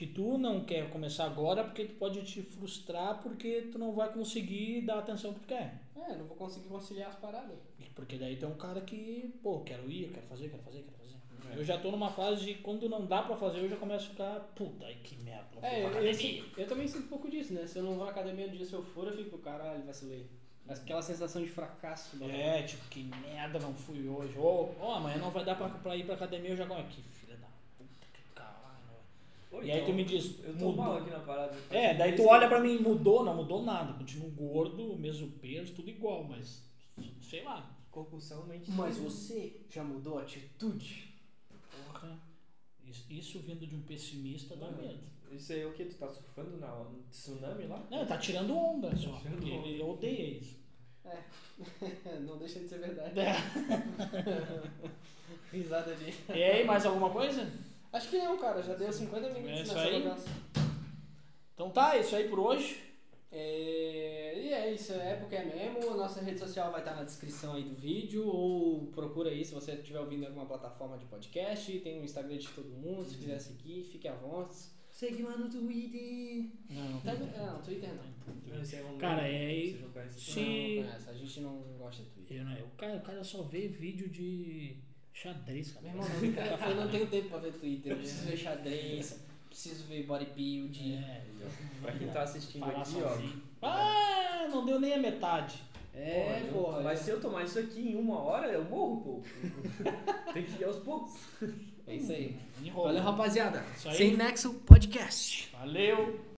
A: que tu não quer começar agora porque tu pode te frustrar porque tu não vai conseguir dar a atenção que tu quer.
B: É, não vou conseguir conciliar as paradas.
A: Porque daí tem um cara que, pô, quero ir, quero fazer, quero fazer, quero fazer.
C: É.
A: Eu já tô numa fase de quando não dá pra fazer, eu já começo a ficar, puta, ai que merda, não
B: É, eu,
A: pra
B: eu, também sinto um pouco disso, né? Se eu não vou à academia um dia, se eu for, eu fico, caralho, vacilei. Aquela sensação de fracasso.
A: É, tipo, que merda, não fui hoje. Ou, ó, amanhã não vai dar pra, pra ir pra academia, eu já começo. Que filha da puta, que
C: Pô,
A: E aí tu me diz,
C: então, Eu tô
A: mudou.
C: mal aqui na parada.
A: É, daí tu olha pra mim, mudou, não mudou nada. Continuo gordo, mesmo peso, tudo igual, mas sei lá.
C: Compulsão, mente.
B: Mas você já mudou a atitude?
A: Porra. Isso, isso vindo de um pessimista dá
C: Não.
A: medo.
C: Isso aí é o que? Tu tá surfando na, no tsunami lá?
A: Não, tá tirando onda só.
C: tirando
A: porque
C: onda.
A: Ele odeia isso.
B: não deixa de ser verdade.
A: É.
B: Risada de.
A: E aí, mais alguma coisa?
B: Acho que não, cara. Já deu 50 minutos
A: É isso
B: nessa
A: aí.
B: bagaça.
A: Então tá, isso aí por hoje.
B: É, e é isso, é porque é mesmo. Nossa rede social vai estar na descrição aí do vídeo. Ou procura aí se você estiver ouvindo alguma plataforma de podcast. Tem o Instagram de todo mundo. Se quiser seguir, fique à vontade. Segue lá no Twitter.
A: Não,
B: Tá, não, Twitter não.
C: É
A: Cara, é-
C: não.
A: Se-
B: Não, não conhece. A gente não gosta de Twitter.
A: Eu, né? o, cara, o cara só vê vídeo de xadrez, cara.
B: Meu irmão, não, eu não tenho tempo pra ver Twitter. Eu preciso ver xadrez, preciso ver bodybuilding.
A: É,
C: Pra quem tá assistindo
A: falar
C: aqui, ó.
A: sozinho. Ah, não deu nem a metade.
B: É,
C: Pô,
B: porra.
C: Mas se eu tomar isso aqui em uma hora, eu morro, pô. Tem que ir aos poucos.
B: É isso aí.
A: Enrola.
B: Valeu, rapaziada.
A: Isso aí.
B: Sem Nexo Podcast.
A: Valeu.